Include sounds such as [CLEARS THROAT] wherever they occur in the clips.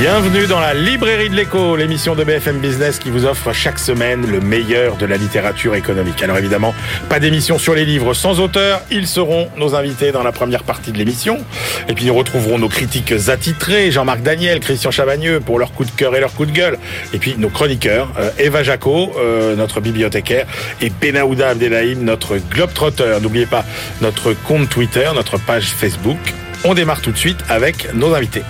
Bienvenue dans la librairie de l'écho, l'émission de BFM Business qui vous offre chaque semaine le meilleur de la littérature économique. Alors évidemment, pas d'émission sur les livres sans auteur, ils seront nos invités dans la première partie de l'émission. Et puis nous retrouverons nos critiques attitrés, Jean-Marc Daniel, Christian Chavagneux pour leur coup de cœur et leur coup de gueule. Et puis nos chroniqueurs, euh, Eva Jaco, euh, notre bibliothécaire, et Benaouda Abdelhaim, notre globetrotter. N'oubliez pas notre compte Twitter, notre page Facebook. On démarre tout de suite avec nos invités.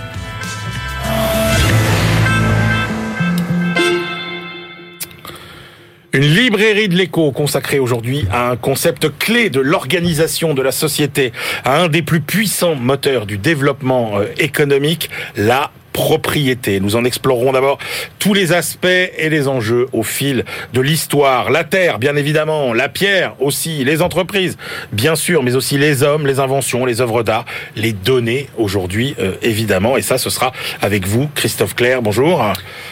Une librairie de l'écho consacrée aujourd'hui à un concept clé de l'organisation de la société, à un des plus puissants moteurs du développement euh, économique, la propriété. Nous en explorerons d'abord tous les aspects et les enjeux au fil de l'histoire. La terre, bien évidemment, la pierre aussi, les entreprises, bien sûr, mais aussi les hommes, les inventions, les œuvres d'art, les données aujourd'hui, euh, évidemment. Et ça, ce sera avec vous, Christophe Claire. Bonjour.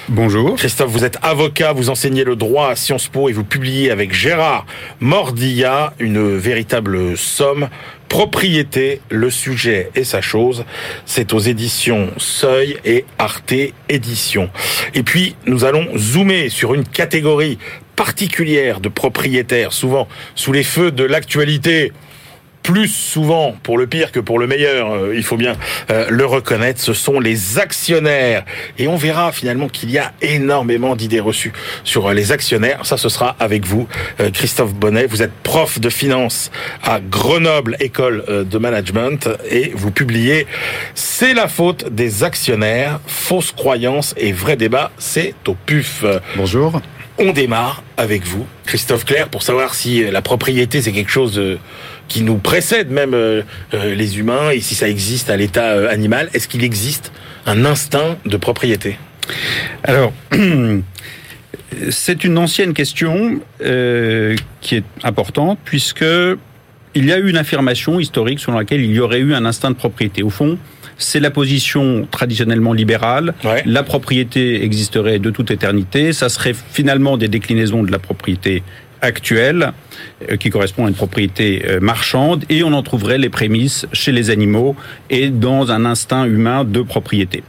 Bonjour. Christophe, vous êtes avocat, vous enseignez le droit à Sciences Po et vous publiez avec Gérard Mordilla une véritable somme Propriété, le sujet et sa chose, c'est aux éditions Seuil et Arte Éditions. Et puis, nous allons zoomer sur une catégorie particulière de propriétaires, souvent sous les feux de l'actualité plus souvent pour le pire que pour le meilleur, euh, il faut bien euh, le reconnaître, ce sont les actionnaires. Et on verra finalement qu'il y a énormément d'idées reçues sur euh, les actionnaires. Ça, ce sera avec vous, Christophe Bonnet. Vous êtes prof de finance à Grenoble École de Management et vous publiez C'est la faute des actionnaires, fausses croyances et vrai débat, c'est au PUF. Bonjour. On démarre avec vous, Christophe Claire, pour savoir si la propriété c'est quelque chose qui nous précède même euh, euh, les humains et si ça existe à l'état euh, animal, est-ce qu'il existe un instinct de propriété? Alors, [CLEARS THROAT] c'est une ancienne question qui est importante puisque il y a eu une affirmation historique selon laquelle il y aurait eu un instinct de propriété. Au fond, c'est la position traditionnellement libérale. La propriété existerait de toute éternité. Ça serait finalement des déclinaisons de la propriété actuelle euh, qui correspond à une propriété euh, marchande et on en trouverait les prémices chez les animaux et dans un instinct humain de propriété.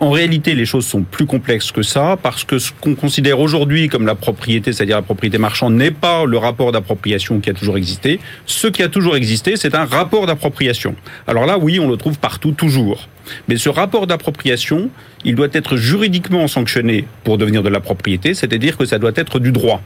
En réalité, les choses sont plus complexes que ça, parce que ce qu'on considère aujourd'hui comme la propriété, c'est-à-dire la propriété marchande, n'est pas le rapport d'appropriation qui a toujours existé. Ce qui a toujours existé, c'est un rapport d'appropriation. Alors là, oui, on le trouve partout, toujours. Mais ce rapport d'appropriation, il doit être juridiquement sanctionné pour devenir de la propriété, c'est-à-dire que ça doit être du droit.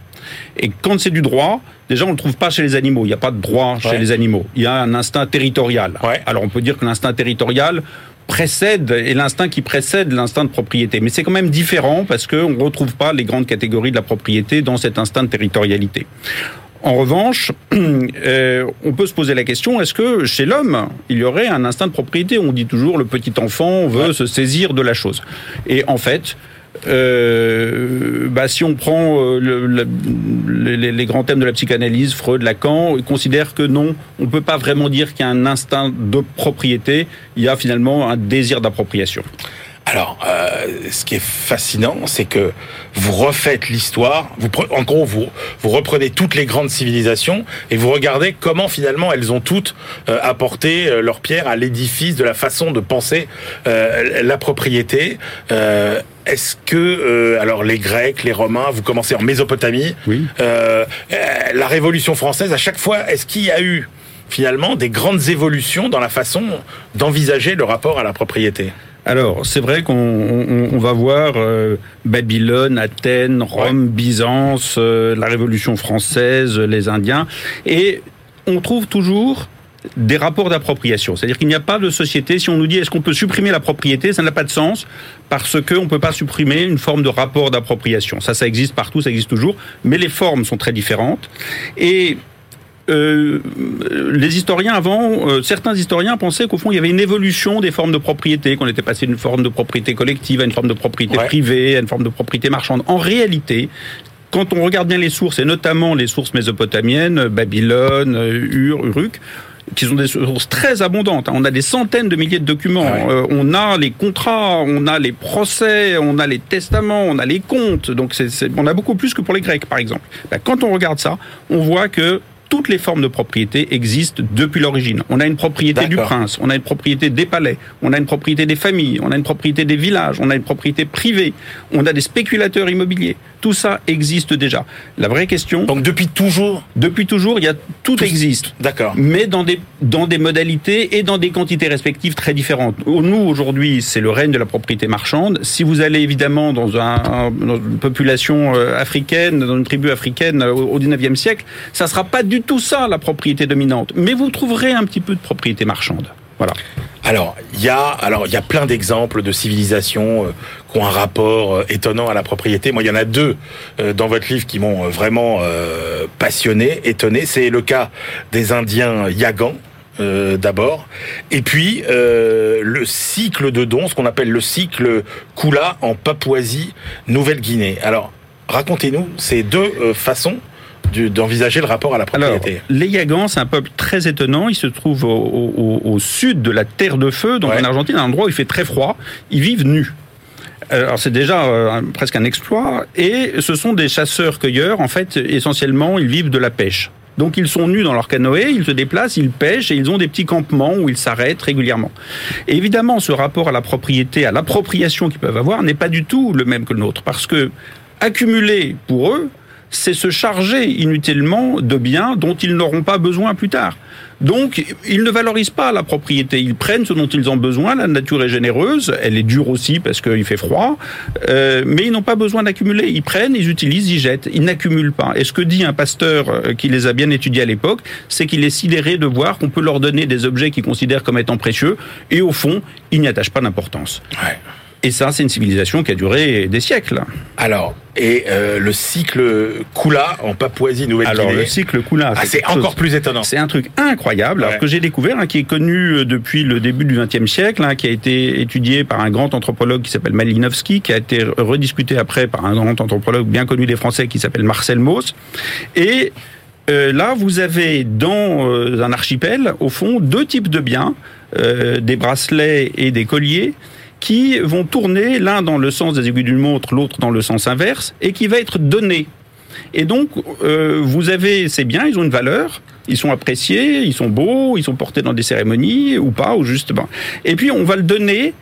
Et quand c'est du droit, déjà on ne le trouve pas chez les animaux. Il n'y a pas de droit chez les animaux. Il y a un instinct territorial. Alors on peut dire que l'instinct territorial, précède et l'instinct qui précède l'instinct de propriété. Mais c'est quand même différent parce qu'on ne retrouve pas les grandes catégories de la propriété dans cet instinct de territorialité. En revanche, [CLEARS THROAT] euh, on peut se poser la question est-ce que chez l'homme, il y aurait un instinct de propriété? On dit toujours le petit enfant veut se saisir de la chose. Et en fait, euh, bah, si on prend euh, les, grands thèmes de la psychanalyse, Freud, Lacan, ils considèrent que non, on ne peut pas vraiment dire qu'il y a un instinct de propriété, il y a finalement un désir d'appropriation. Alors, euh, ce qui est fascinant, c'est que vous refaites l'histoire. Vous, en gros, vous, vous reprenez toutes les grandes civilisations et vous regardez comment finalement elles ont toutes euh, apporté leur pierre à l'édifice de la façon de penser la propriété. Est-ce que, alors les Grecs, les Romains, vous commencez en Mésopotamie, oui. la Révolution française, à chaque fois, est-ce qu'il y a eu finalement des grandes évolutions dans la façon d'envisager le rapport à la propriété? Alors, c'est vrai qu'on va voir euh, Babylone, Athènes, Rome, Byzance, euh, la Révolution française, les Indiens, et on trouve toujours des rapports d'appropriation. C'est-à-dire qu'il n'y a pas de société, si on nous dit est-ce qu'on peut supprimer la propriété, ça n'a pas de sens, parce qu'on ne peut pas supprimer une forme de rapport d'appropriation. Ça, ça existe partout, ça existe toujours, mais les formes sont très différentes. Et euh, les historiens avant, euh, certains historiens pensaient qu'au fond il y avait une évolution des formes de propriété, qu'on était passé d'une forme de propriété collective à une forme de propriété privée, à une forme de propriété marchande. En réalité, quand on regarde bien les sources, et notamment les sources mésopotamiennes, Babylone, Ur, Uruk, qui sont des sources très abondantes. Hein. On a des centaines de milliers de documents. Ah euh, on a les contrats, on a les procès, on a les testaments, on a les comptes. Donc c'est, on a beaucoup plus que pour les Grecs, par exemple. Ben, quand on regarde ça, on voit que toutes les formes de propriété existent depuis l'origine. On a une propriété du prince, on a une propriété des palais, on a une propriété des familles, on a une propriété des villages, on a une propriété privée, on a des spéculateurs immobiliers. Tout ça existe déjà. La vraie question, Donc depuis toujours depuis toujours, il y a tout, Tout- existe D'accord. mais dans des dans des modalités et dans des quantités respectives très différentes. Nous aujourd'hui, c'est le règne de la propriété marchande. Si vous allez évidemment dans, un, dans une population euh, africaine, dans une tribu africaine euh, au 19e siècle, ça sera pas du tout ça la propriété dominante, mais vous trouverez un petit peu de propriété marchande. Voilà. Alors, il y a alors il y a plein d'exemples de civilisations euh, qui ont un rapport euh, étonnant à la propriété. Moi, il y en a deux euh, dans votre livre qui m'ont euh, vraiment euh, passionné, étonné. C'est le cas des Indiens Yagans. euh, d'abord, et puis euh, le cycle de dons, ce qu'on appelle le cycle Kula en Papouasie, Nouvelle-Guinée. Alors, racontez-nous ces deux euh, façons d'envisager le rapport à la Alors, propriété. les Yagans, c'est un peuple très étonnant. Ils se trouvent au, au- au sud de la Terre de Feu, donc Ouais. en Argentine, un endroit où il fait très froid. Ils vivent nus. Alors c'est déjà euh, presque un exploit. Et ce sont des chasseurs-cueilleurs. En fait, essentiellement, ils vivent de la pêche. Donc ils sont nus dans leur canoë, ils se déplacent, ils pêchent et ils ont des petits campements où ils s'arrêtent régulièrement. Et évidemment, ce rapport à la propriété, à l'appropriation qu'ils peuvent avoir n'est pas du tout le même que le nôtre. Parce que accumuler pour eux, c'est se charger inutilement de biens dont ils n'auront pas besoin plus tard. Donc, ils ne valorisent pas la propriété. Ils prennent ce dont ils ont besoin. La nature est généreuse. Elle est dure aussi parce qu'il fait froid. Euh, mais ils n'ont pas besoin d'accumuler. Ils prennent, ils utilisent, ils jettent. Ils n'accumulent pas. Et ce que dit un pasteur euh, qui les a bien étudiés à l'époque, c'est qu'il est sidéré de voir qu'on peut leur donner des objets qu'ils considèrent comme étant précieux. Et au fond, ils n'y attachent pas d'importance. Ouais. Et ça, c'est une civilisation qui a duré des siècles. Alors, et euh, le cycle Kula en Papouasie Alors, le cycle Koula, ah, c'est chose- encore plus étonnant. C'est un truc incroyable, alors que j'ai découvert, hein, qui est connu euh, depuis le début du XXe siècle, hein, qui a été étudié par un grand anthropologue qui s'appelle Malinowski, qui a été rediscuté après par un grand anthropologue bien connu des Français qui s'appelle Marcel Mauss. Et euh, là, vous avez dans euh, un archipel, au fond, deux types de biens, euh, des bracelets et des colliers, qui vont tourner l'un dans le sens des aiguilles d'une montre, l'autre dans le sens inverse, et qui va être donné. Et donc, euh, vous avez ces biens, ils ont une valeur, ils sont appréciés, ils sont beaux, ils sont portés dans des cérémonies ou pas, ou juste. ben. Et puis, on va le donner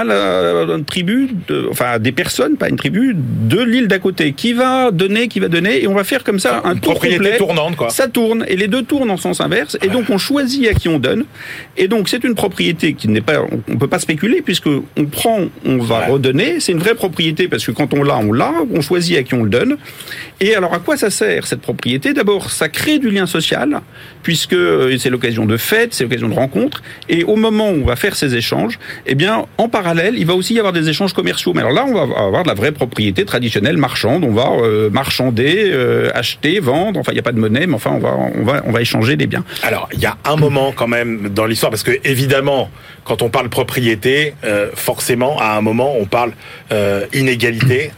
à la, une tribu, de, enfin à des personnes, pas une tribu, de l'île d'à côté, qui va donner, qui va donner, et on va faire comme ça un Une tour propriété complet. tournante, quoi. Ça tourne, et les deux tournent en sens inverse, et donc on choisit à qui on donne. Et donc c'est une propriété qui n'est pas, on, on peut pas spéculer puisque on prend, on va Ouais. redonner. C'est une vraie propriété parce que quand on l'a, on l'a. On choisit à qui on le donne. Et alors à quoi ça sert cette propriété? D'abord, ça crée du lien social puisque euh, c'est l'occasion de fêtes, c'est l'occasion de rencontres. Et au moment où on va faire ces échanges, eh bien en parallèle, il va aussi y avoir des échanges commerciaux. Mais alors là, on va avoir de la vraie propriété traditionnelle marchande. On va euh, marchander, euh, acheter, vendre. Enfin, il n'y a pas de monnaie, mais enfin, on va, on échanger des biens. Alors, il y a un moment quand même dans l'histoire, parce que évidemment, quand on parle propriété, forcément, à un moment, on parle inégalité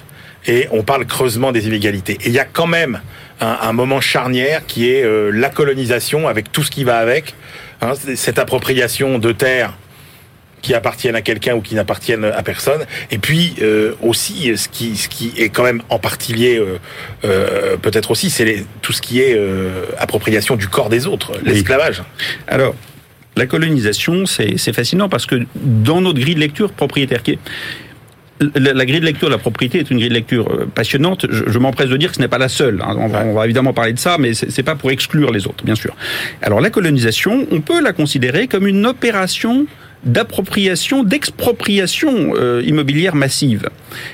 et on parle creusement des inégalités. Et il y a quand même un, un moment charnière qui est euh, la colonisation avec tout ce qui va avec, hein, cette appropriation de terres qui appartiennent à quelqu'un ou qui n'appartiennent à personne. Et puis euh, aussi, ce qui, ce qui est quand même en partie lié, euh, euh, peut-être aussi, c'est tout ce qui est appropriation du corps des autres, l'esclavage. Alors, la colonisation, c'est c'est fascinant parce que dans notre grille de lecture propriétaire, qui est la, la grille de lecture de la propriété est une grille de lecture euh, passionnante. Je, je m'empresse de dire que ce n'est pas la seule. hein. On, va, on va évidemment parler de ça, mais c'est c'est pas pour exclure les autres, bien sûr. Alors la colonisation, on peut la considérer comme une opération d'appropriation, d'expropriation euh, immobilière massive.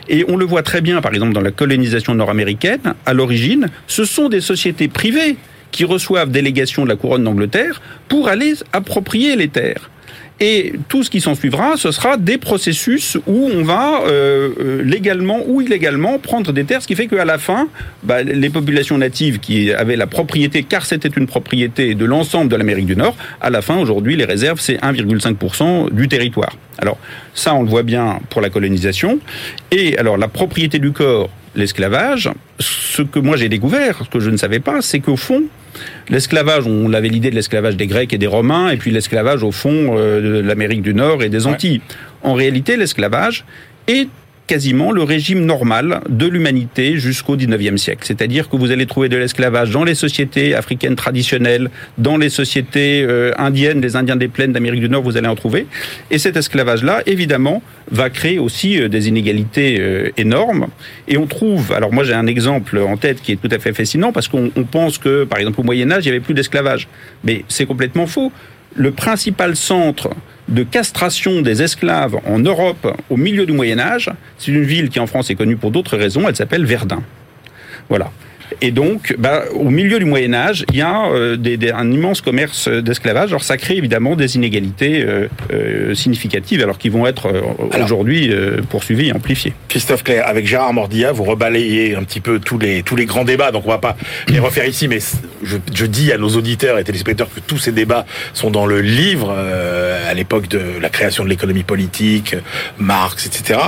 Et on le voit très bien, par exemple, dans la colonisation nord-américaine. À l'origine, ce sont des sociétés privées qui reçoivent délégation de la couronne d'Angleterre pour aller approprier les terres. Et tout ce qui s'en suivra, ce sera des processus où on va euh, euh, légalement ou illégalement prendre des terres, ce qui fait qu'à la fin, bah, les populations natives qui avaient la propriété, car c'était une propriété de l'ensemble de l'Amérique du Nord, à la fin, aujourd'hui, les réserves, c'est 1,5% du territoire. Alors, ça, on le voit bien pour la colonisation. Et alors, la propriété du corps, l'esclavage, ce que moi j'ai découvert, ce que je ne savais pas, c'est qu'au fond, l'esclavage, on avait l'idée de l'esclavage des Grecs et des Romains, et puis l'esclavage au fond euh, de l'Amérique du Nord et des Antilles. En réalité, l'esclavage est quasiment le régime normal de l'humanité jusqu'au 19e siècle. C'est-à-dire que vous allez trouver de l'esclavage dans les sociétés africaines traditionnelles, dans les sociétés euh, indiennes, les Indiens des plaines d'Amérique du Nord, vous allez en trouver. Et cet esclavage-là, évidemment, va créer aussi euh, des inégalités euh, énormes. Et on trouve, alors moi j'ai un exemple en tête qui est tout à fait fascinant, parce qu'on pense que, par exemple, au Moyen Âge, il n'y avait plus d'esclavage. Mais c'est complètement faux. Le principal centre de castration des esclaves en Europe au milieu du Moyen Âge, c'est une ville qui en France est connue pour d'autres raisons, elle s'appelle Verdun. Voilà. Et donc, bah, au milieu du Moyen Âge, il y a euh, des, des, un immense commerce d'esclavage. Alors, ça crée évidemment des inégalités euh, euh, significatives, alors qu'ils vont être aujourd'hui poursuivis et amplifiés. Christophe Claire, avec Gérard Mordilla, vous rebalayez un petit peu tous les tous les grands débats. Donc, on va pas les refaire ici, mais je, je dis à nos auditeurs et téléspectateurs que tous ces débats sont dans le livre à l'époque de la création de l'économie politique, Marx, etc.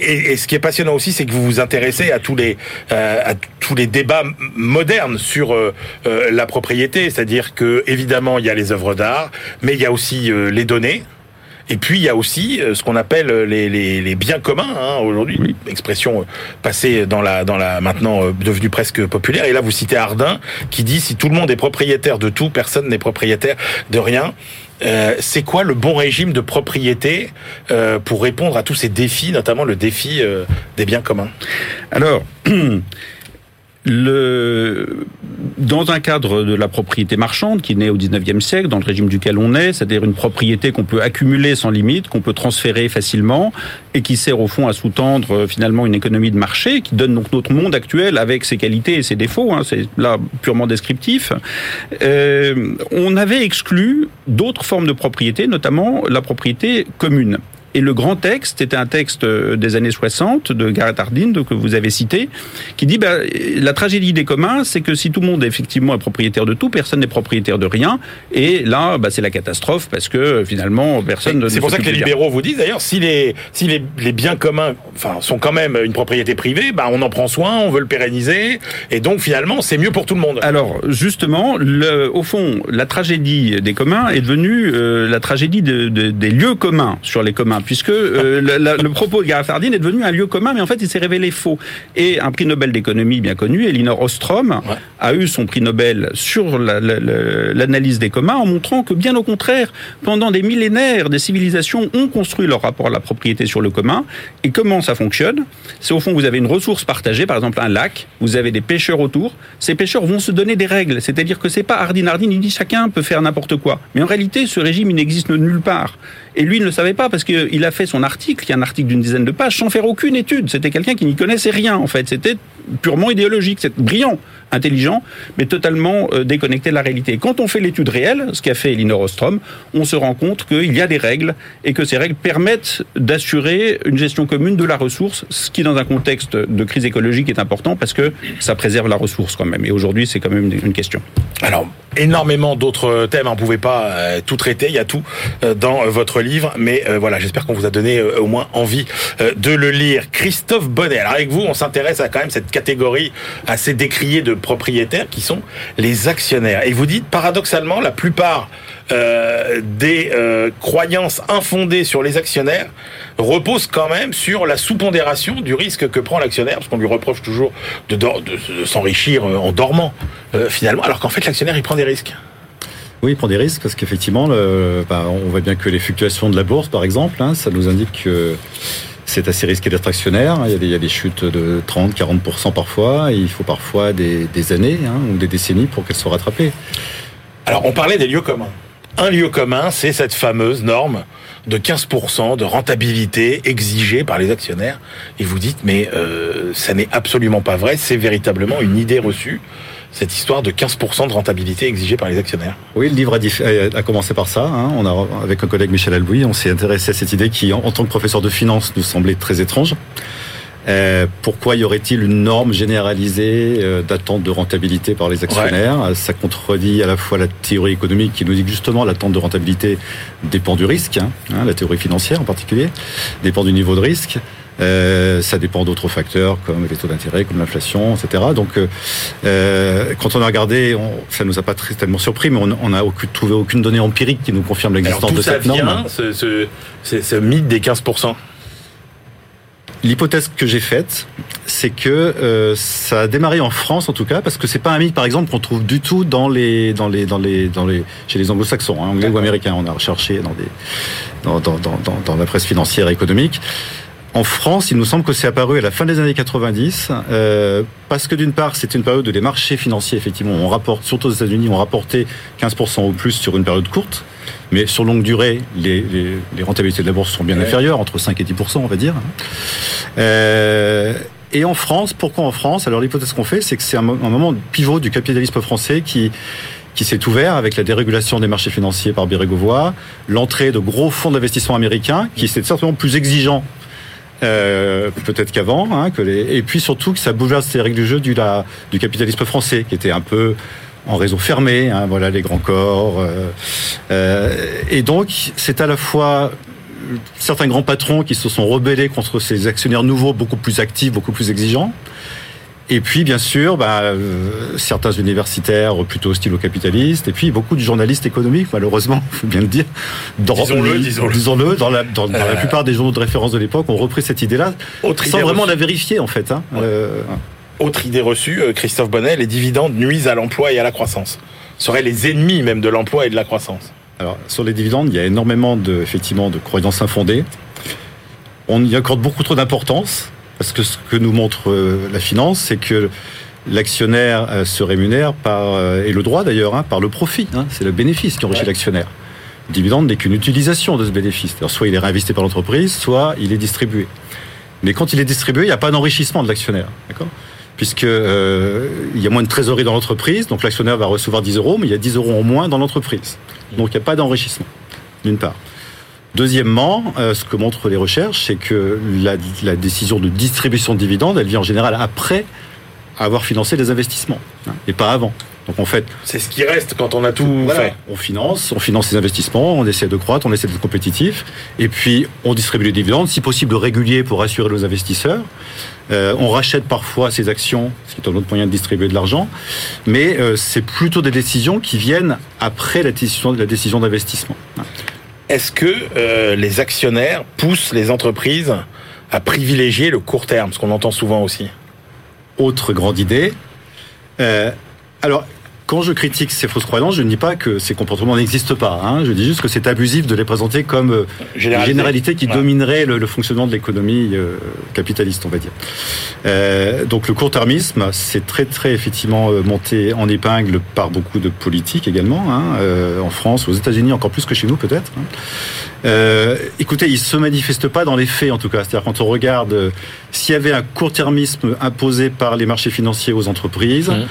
Et, et, ce qui est passionnant aussi, c'est que vous vous intéressez à tous les euh, à tous les débats modernes sur euh, euh, la propriété, c'est-à-dire que évidemment il y a les œuvres d'art, mais il y a aussi les données. Et puis il y a aussi ce qu'on appelle les, les, les, biens communs hein, aujourd'hui, oui. expression passée dans la dans la maintenant devenue presque populaire. Et là vous citez Ardin qui dit si tout le monde est propriétaire de tout, personne n'est propriétaire de rien. Euh, c'est quoi le bon régime de propriété euh, pour répondre à tous ces défis, notamment le défi euh, des biens communs? Alors, [CLEARS THROAT] le, dans un cadre de la propriété marchande qui naît au 19e siècle, dans le régime duquel on est, c'est-à-dire une propriété qu'on peut accumuler sans limite, qu'on peut transférer facilement et qui sert au fond à sous-tendre euh, finalement une économie de marché qui donne donc notre monde actuel avec ses qualités et ses défauts, hein, c'est là purement descriptif. Euh, on avait exclu d'autres formes de propriété, notamment la propriété commune. Et le grand texte était un texte des années 60 de Garrett Hardin que vous avez cité, qui dit bah, la tragédie des communs, c'est que si tout le monde effectivement est propriétaire de tout, personne n'est propriétaire de rien. Et là, bah, c'est la catastrophe parce que finalement personne. ne C'est pour ça que les libéraux vous disent d'ailleurs si les si les, les biens communs, enfin, sont quand même une propriété privée, bah, on en prend soin, on veut le pérenniser, et donc finalement c'est mieux pour tout le monde. Alors justement, le, au fond, la tragédie des communs est devenue euh, la tragédie de, de, des lieux communs sur les communs puisque euh, le, la, le, propos de Gareth Hardin est devenu un lieu commun, mais en fait, il s'est révélé faux. Et un prix Nobel d'économie bien connu, Elinor Ostrom, ouais. a eu son prix Nobel sur l'analyse la, des communs en montrant que, bien au contraire, pendant des millénaires, des civilisations ont construit leur rapport à la propriété sur le commun. Et comment ça fonctionne? C'est au fond, vous avez une ressource partagée, par exemple un lac, vous avez des pêcheurs autour. Ces pêcheurs vont se donner des règles, c'est-à-dire que c'est pas Hardin Hardin, il dit chacun peut faire n'importe quoi. Mais en réalité, ce régime, il n'existe nulle part. Et lui, il ne le savait pas parce qu'il a fait son article, qui est un article d'une dizaine de pages, sans faire aucune étude. C'était quelqu'un qui n'y connaissait rien, en fait. C'était purement idéologique. C'est brillant, intelligent, mais totalement euh, déconnecté de la réalité. Quand on fait l'étude réelle, ce qu'a fait Elinor Ostrom, on se rend compte qu'il y a des règles et que ces règles permettent d'assurer une gestion commune de la ressource, ce qui, dans un contexte de crise écologique, est important parce que ça préserve la ressource quand même. Et aujourd'hui, c'est quand même une question. Alors, énormément d'autres thèmes, on ne pouvait pas euh, tout traiter, il y a tout euh, dans votre livre, mais euh, voilà, j'espère qu'on vous a donné euh, au moins envie euh, de le lire. Christophe Bonnet, alors avec vous, on s'intéresse à quand même cette catégorie assez décriée de propriétaires qui sont les actionnaires. Et vous dites, paradoxalement, la plupart euh, des euh, croyances infondées sur les actionnaires reposent quand même sur la sous-pondération du risque que prend l'actionnaire, parce qu'on lui reproche toujours de, s'enrichir en dormant, euh, finalement, alors qu'en fait l'actionnaire il prend des risques. Oui, il prend des risques parce qu'effectivement, bah, on voit bien que les fluctuations de la bourse, par exemple, hein, ça nous indique que c'est assez risqué d'être actionnaire. Il y, a des, il y, a des, chutes de 30-40% parfois. Et il faut parfois des, des années hein, ou des décennies pour qu'elles soient rattrapées. Alors, on parlait des lieux communs. Un lieu commun, c'est cette fameuse norme de 15% de rentabilité exigée par les actionnaires. Et vous dites, mais euh, ça n'est absolument pas vrai, c'est véritablement une idée reçue cette histoire de 15% de rentabilité exigée par les actionnaires. Oui, le livre a, a commencé par ça. Hein. On a, avec un collègue Michel Albouy, on s'est intéressé à cette idée qui, en, en, tant que professeur de finance, nous semblait très étrange. Euh, pourquoi y aurait-il une norme généralisée euh, d'attente de rentabilité par les actionnaires? Ouais. Ça contredit à la fois la théorie économique qui nous dit que justement l'attente de rentabilité dépend du risque, hein, hein, la théorie financière en particulier, dépend du niveau de risque. Euh, ça dépend d'autres facteurs comme les taux d'intérêt, comme l'inflation, etc. Donc, euh, quand on a regardé, on, ça nous a pas très, tellement surpris, mais on n'a aucune, trouvé aucune donnée empirique qui nous confirme l'existence de cette vient, norme. Ce, ce, ce, ce mythe des 15% L'hypothèse que j'ai faite, c'est que euh, ça a démarré en France en tout cas, parce que c'est pas un mythe par exemple qu'on trouve du tout dans les dans les dans les dans les chez les anglo-saxons, hein, anglais ou américains. On a recherché dans des dans, dans, dans, dans la presse financière et économique. En France, il nous semble que c'est apparu à la fin des années 90, euh, parce que d'une part, c'était une période où les marchés financiers, effectivement, on rapporte, surtout aux États-Unis, ont rapporté 15% ou plus sur une période courte, mais sur longue durée, les, les, les rentabilités de la bourse sont bien inférieures, entre 5 et 10%, on va dire. Euh, et en France, pourquoi en France? Alors l'hypothèse qu'on fait, c'est que c'est un, un moment de pivot du capitalisme français qui qui s'est ouvert avec la dérégulation des marchés financiers par Bérégovoy, l'entrée de gros fonds d'investissement américains qui étaient certainement plus exigeants euh, peut-être qu'avant, hein, et puis surtout que ça bouleverse les règles du jeu du capitalisme français, qui était un peu en réseau fermé, hein, voilà les grands corps, euh, euh, et donc c'est à la fois certains grands patrons qui se sont rebellés contre ces actionnaires nouveaux, beaucoup plus actifs, beaucoup plus exigeants, et puis, bien sûr, bah, euh, certains universitaires plutôt stylo-capitalistes, et puis beaucoup de journalistes économiques, malheureusement, il [LAUGHS] faut bien le dire. Disons-le, disons-le. Disons-le, dans, la, dans, dans la plupart des journaux de référence de l'époque, ont repris cette idée-là, Autre sans idée vraiment reçue. la vérifier, en fait. Hein. Euh, Autre idée reçue, euh, Christophe Bonnet, les dividendes nuisent à l'emploi et à la croissance. Seraient les ennemis même de l'emploi et de la croissance. alors, sur les dividendes, il y a énormément de, effectivement, de croyances infondées. On y accorde beaucoup trop d'importance, parce que ce que nous montre euh, la finance, c'est que l'actionnaire euh, se rémunère par, euh, et le droit d'ailleurs, hein, par le profit. hein. c'est le bénéfice qui enrichit Ouais. l'actionnaire. Le dividende n'est qu'une utilisation de ce bénéfice. Alors, soit il est réinvesti par l'entreprise, soit il est distribué. Mais quand il est distribué, il n'y a pas d'enrichissement de l'actionnaire. D'accord? Puisque euh, il y a moins de trésorerie dans l'entreprise, donc l'actionnaire va recevoir 10 euros, mais il y a 10 euros en moins dans l'entreprise. Donc il n'y a pas d'enrichissement, d'une part. Deuxièmement, euh, ce que montrent les recherches, c'est que la, la décision de distribution de dividendes, elle vient en général après avoir financé les investissements, hein, et pas avant. Donc en fait, C'est ce qui reste quand on a tout voilà, fait. on finance, on finance les investissements, on essaie de croître, on essaie d'être compétitif, et puis on distribue les dividendes, si possible réguliers pour assurer nos investisseurs. Euh, on rachète parfois ces actions, ce qui est un autre moyen de distribuer de l'argent, mais euh, c'est plutôt des décisions qui viennent après la décision, la décision d'investissement. Est-ce que euh, les actionnaires poussent les entreprises à privilégier le court terme, ce qu'on entend souvent aussi? Autre grande idée. Euh, alors, quand je critique ces fausses croyances, je ne dis pas que ces comportements n'existent pas. Hein. Je dis juste que c'est abusif de les présenter comme euh, Généralité. généralités qui Ouais. domineraient le, le fonctionnement de l'économie euh, capitaliste, on va dire. Euh, donc le court-termisme, c'est très très effectivement euh, monté en épingle par beaucoup de politiques également, hein, euh, en France, aux États-Unis encore plus que chez nous peut-être. hein. Euh, écoutez, il se manifeste pas dans les faits en tout cas. C'est-à-dire quand on regarde s'il y avait un court-termisme imposé par les marchés financiers aux entreprises. Mhm.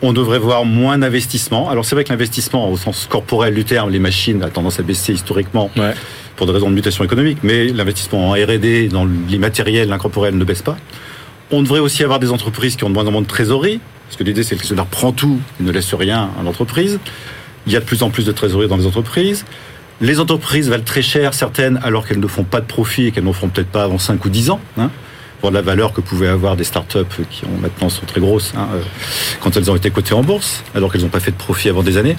On devrait voir moins d'investissement. Alors c'est vrai que l'investissement au sens corporel du terme, les machines a tendance à baisser historiquement Ouais. pour des raisons de mutation économique, mais l'investissement en R&D, dans l'immatériel, l'incorporel ne baisse pas. On devrait aussi avoir des entreprises qui ont de moins en moins de trésorerie, parce que l'idée c'est que le l'actionnaire prend tout, il ne laisse rien à l'entreprise. Il y a de plus en plus de trésorerie dans les entreprises. Les entreprises valent très cher, certaines, alors qu'elles ne font pas de profit et qu'elles n'en feront peut-être pas avant 5 ou 10 ans. Hein, pour la valeur que pouvaient avoir des startups qui ont maintenant sont très grosses hein, euh, quand elles ont été cotées en bourse, alors qu'elles n'ont pas fait de profit avant des années.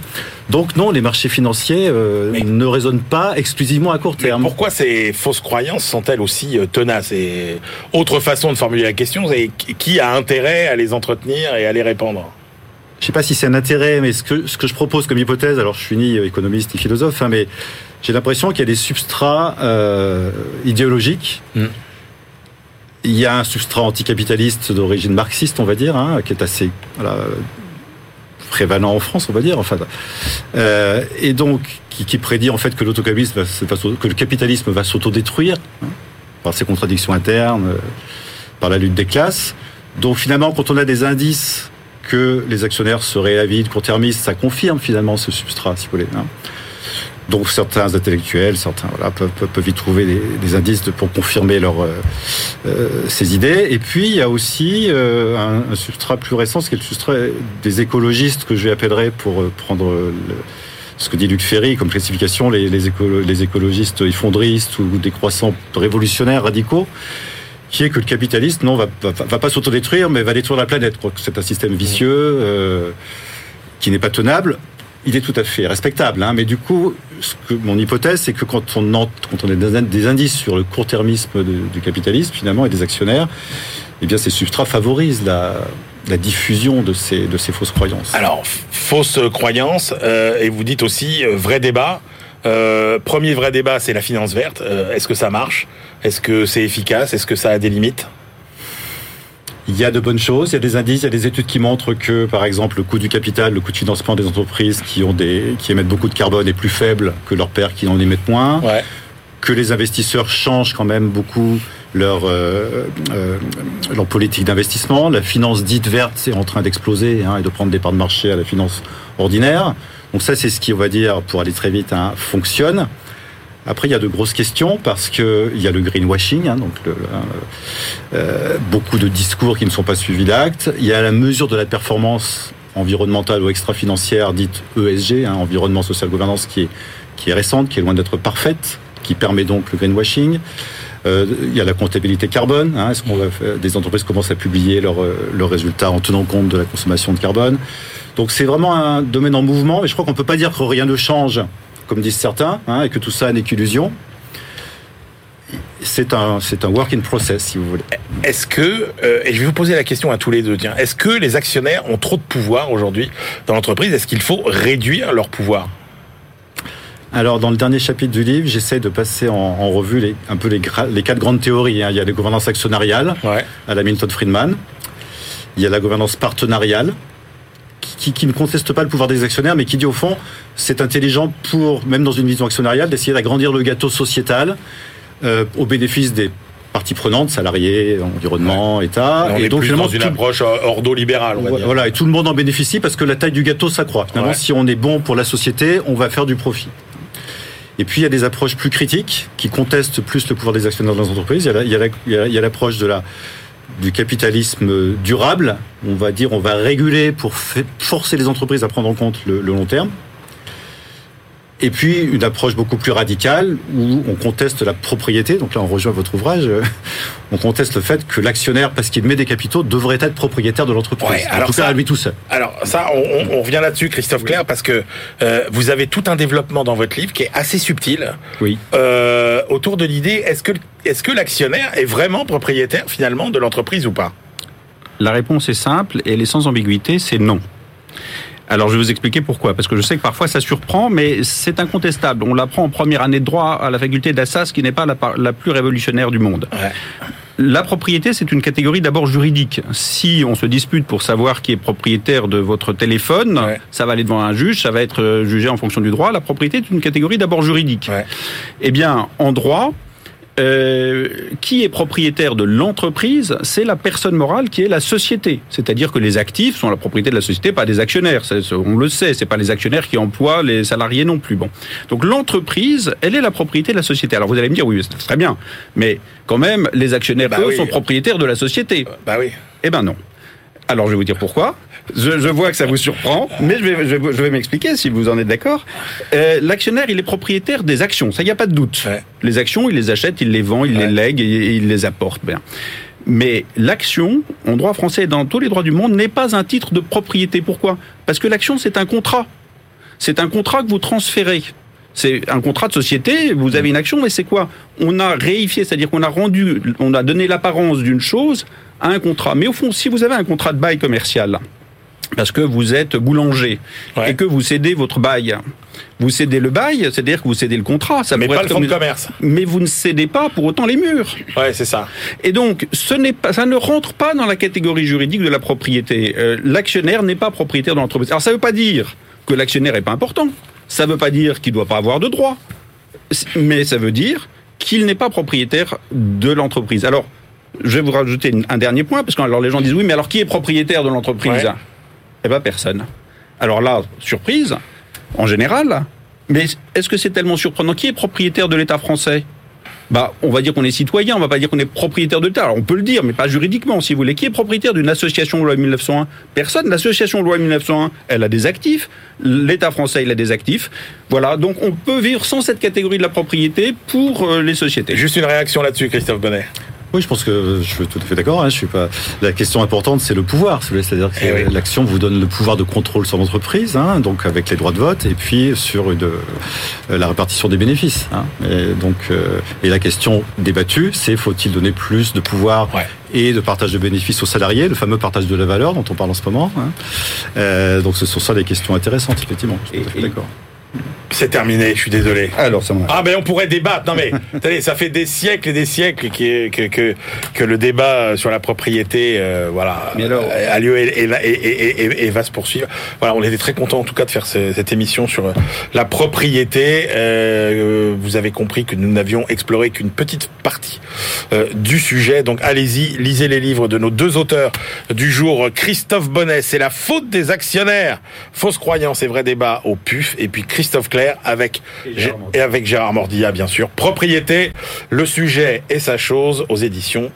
Donc non, les marchés financiers euh, Mais- ne raisonnent pas exclusivement à court terme. pourquoi ces fausses croyances sont-elles aussi euh, tenaces Et autre façon de formuler la question, c'est qui- a intérêt à les entretenir et à les répandre? Je sais pas si c'est un intérêt, mais ce que, ce que je propose comme hypothèse, alors je suis ni économiste ni philosophe, hein, mais j'ai l'impression qu'il y a des substrats euh, idéologiques. Mm. Il y a un substrat anticapitaliste d'origine marxiste, on va dire, hein, qui est assez voilà, prévalent en France, on va dire. Enfin, euh, et donc qui, qui prédit en fait que que le capitalisme va s'autodétruire hein, par ses contradictions internes, euh, par la lutte des classes. Donc finalement, quand on a des indices que les actionnaires seraient avides, court-termistes, ça confirme finalement ce substrat, si vous voulez. hein. Donc certains intellectuels, certains voilà, peuvent, peuvent, y trouver des, des indices pour confirmer leur, euh, euh, ces idées. Et puis il y a aussi euh, un, un substrat plus récent, ce qui est le substrat des écologistes que je appellerai pour euh, prendre le- ce que dit Luc Ferry comme classification, les, les, les écologistes effondristes ou décroissants révolutionnaires radicaux qui est que le capitaliste non va, va, va pas s'autodétruire mais va détruire la planète c'est un système vicieux euh, qui n'est pas tenable il est tout à fait respectable. Hein, mais du coup, mon hypothèse, c'est que quand on, a des indices sur le court-termisme du capitalisme, finalement, et des actionnaires, eh bien, ces substrats favorisent la, diffusion de ces, de ces fausses croyances. Alors, fausses croyances, euh, et vous dites aussi euh, vrai débat. Euh, premier vrai débat, c'est la finance verte. Est-ce que ça marche? Est-ce que c'est efficace? Est-ce que ça a des limites? Il y a de bonnes choses, il y a des indices, il y a des études qui montrent que, par exemple, le coût du capital, le coût de financement des entreprises qui ont des, qui émettent beaucoup de carbone est plus faible que leurs pairs qui en émettent moins. Ouais. Que les investisseurs changent quand même beaucoup leur euh, euh, leur politique d'investissement. La finance dite verte, c'est en train d'exploser hein, et de prendre des parts de marché à la finance ordinaire. Donc ça, c'est ce qui, on va dire, pour aller très vite, hein, fonctionne. Après, il y a de grosses questions parce que il y a le greenwashing, hein, donc euh, beaucoup de discours qui ne sont pas suivis d'actes. Il y a la mesure de la performance environnementale ou extra-financière dite ESG, hein, environnement social gouvernance, qui est qui est récente, qui est loin d'être parfaite, qui permet donc le greenwashing. Euh, il y a la comptabilité carbone. Hein, Est-ce qu'on des entreprises commencent à publier leurs leurs résultats en tenant compte de la consommation de carbone Donc c'est vraiment un domaine en mouvement. Et je crois qu'on peut pas dire que rien ne change, comme disent certains, hein, et que tout ça n'est qu'illusion. C'est un, c'est un work in process, si vous voulez. Est-ce que, euh, et je vais vous poser la question à tous les deux, tiens, est-ce que les actionnaires ont trop de pouvoir aujourd'hui dans l'entreprise? Est-ce qu'il faut réduire leur pouvoir? Alors, dans le dernier chapitre du livre, j'essaie de passer en, en revue les, un peu les, quatre grandes théories. hein. Il y a la gouvernance actionnariale, Ouais. à la Milton Friedman. Il y a la gouvernance partenariale, qui, ne conteste pas le pouvoir des actionnaires, mais qui dit au fond, c'est intelligent pour, même dans une vision actionnariale, d'essayer d'agrandir le gâteau sociétal euh, au bénéfice des parties prenantes, salariés, environnement, État. On est plus finalement, dans une tout- approche euh, ordo-libérale, voilà, et tout le monde en bénéficie parce que la taille du gâteau s'accroît. Finalement, Ouais. si on est bon pour la société, on va faire du profit. Et puis, il y a des approches plus critiques qui contestent plus le pouvoir des actionnaires dans les entreprises. Y a la- il y a l'approche de la du capitalisme durable. On va dire, on va réguler pour forcer les entreprises à prendre en compte le long terme. Et puis une approche beaucoup plus radicale où on conteste la propriété. Donc là, on rejoint votre ouvrage. euh, On conteste le fait que l'actionnaire, parce qu'il met des capitaux, devrait être propriétaire de l'entreprise. Ouais, en alors tout cas, ça- à lui tout seul. Alors ça, on, on- on revient là-dessus, Christophe Claire, parce que euh, vous avez tout un développement dans votre livre qui est assez subtil Oui. euh, autour de l'idée est-ce que est-ce que l'actionnaire est vraiment propriétaire finalement de l'entreprise ou pas? La réponse est simple et elle est sans ambiguïté, c'est non. Alors je vais vous expliquer pourquoi. Parce que je sais que parfois ça surprend, mais c'est incontestable. On l'apprend en première année de droit à la faculté d'Assas, qui n'est pas la, plus révolutionnaire du monde. Ouais. La propriété, c'est une catégorie d'abord juridique. Si on se dispute pour savoir qui est propriétaire de votre téléphone, Ouais. ça va aller devant un juge, ça va être euh, jugé en fonction du droit. La propriété est une catégorie d'abord juridique. Ouais. Eh bien, en droit, euh, qui est propriétaire de l'entreprise C'est la personne morale qui est la société. C'est-à-dire que les actifs sont la propriété de la société, pas des actionnaires. On le sait, c'est pas les actionnaires qui emploient les salariés non plus. Bon, donc l'entreprise, elle est la propriété de la société. Alors vous allez me dire, oui, c'est très bien, mais quand même, les actionnaires Bah eux oui. sont propriétaires de la société. Bah oui. Eh ben non. Alors je vais vous dire pourquoi. Je, je vois que ça vous surprend, mais je vais, je vais, je vais m'expliquer si vous en êtes d'accord. Euh, L'actionnaire, il est propriétaire des actions, ça il n'y a pas de doute. Ouais. Les actions, il les achète, il les vend, il Ouais. les lègue et, et il les apporte. Bien. Mais l'action, en droit français et dans tous les droits du monde, n'est pas un titre de propriété. Pourquoi? Parce que l'action, c'est un contrat. C'est un contrat que vous transférez. C'est un contrat de société, vous avez une action, mais c'est quoi? On a réifié, c'est-à-dire qu'on a rendu, on a donné l'apparence d'une chose à un contrat. Mais au fond, si vous avez un contrat de bail commercial, parce que vous êtes boulanger Ouais. et que vous cédez votre bail, vous cédez le bail, c'est-à-dire que vous cédez le contrat. Ça Mais pas le fonds de comme- commerce. Mais vous ne cédez pas pour autant les murs. Ouais, c'est ça. Et donc, ce n'est pas, ça ne rentre pas dans la catégorie juridique de la propriété. Euh, l'actionnaire n'est pas propriétaire de l'entreprise. Alors, ça ne veut pas dire que l'actionnaire n'est pas important. Ça ne veut pas dire qu'il ne doit pas avoir de droits. C- Mais ça veut dire qu'il n'est pas propriétaire de l'entreprise. Alors, je vais vous rajouter un dernier point, parce que alors les gens disent oui, mais alors qui est propriétaire de l'entreprise? Ouais. Eh bien, personne. Alors là, surprise, en général. Mais est-ce que c'est tellement surprenant? Qui est propriétaire de l'État français? Bah, on va dire qu'on est citoyen, on va pas dire qu'on est propriétaire de l'État. On peut le dire, mais pas juridiquement, si vous voulez. Qui est propriétaire d'une association loi 1901 Personne. L'association loi 1901, elle a des actifs. L'État français, il a des actifs. Voilà. Donc, on peut vivre sans cette catégorie de la propriété pour euh, les sociétés. Juste une réaction là-dessus, Christophe Bonnet. Oui, je pense que je suis tout à fait d'accord. Hein, je suis pas. La question importante, c'est le pouvoir. C'est-à-dire que Eh oui. l'action vous donne le pouvoir de contrôle sur l'entreprise, hein, donc avec les droits de vote, et puis sur une, euh, la répartition des bénéfices. Hein. Et donc, euh, et la question débattue, c'est faut-il donner plus de pouvoir Ouais. et de partage de bénéfices aux salariés, le fameux partage de la valeur dont on parle en ce moment. Hein. Euh, donc, ce sont ça des questions intéressantes, effectivement. Je suis tout à fait Et- et- d'accord. C'est terminé, je suis désolé. Alors, ça Ah ben on pourrait débattre. Non mais [LAUGHS] attendez, ça fait des siècles et des siècles que, que que le débat sur la propriété, euh, voilà, Mais alors- a lieu et, et, va- et, et- et- et va se poursuivre. Voilà, on était très content en tout cas de faire ce- cette émission sur euh, la propriété. Euh, vous avez compris que nous n'avions exploré qu'une petite partie euh, du sujet. Donc allez-y, lisez les livres de nos deux auteurs du jour, Christophe Bonnet, c'est la faute des actionnaires, fausse croyance et vrai débat au PUF, et puis Christophe Claire avec Et Gérard et avec Gérard Mordilla bien sûr. Propriété, le sujet et sa chose aux éditions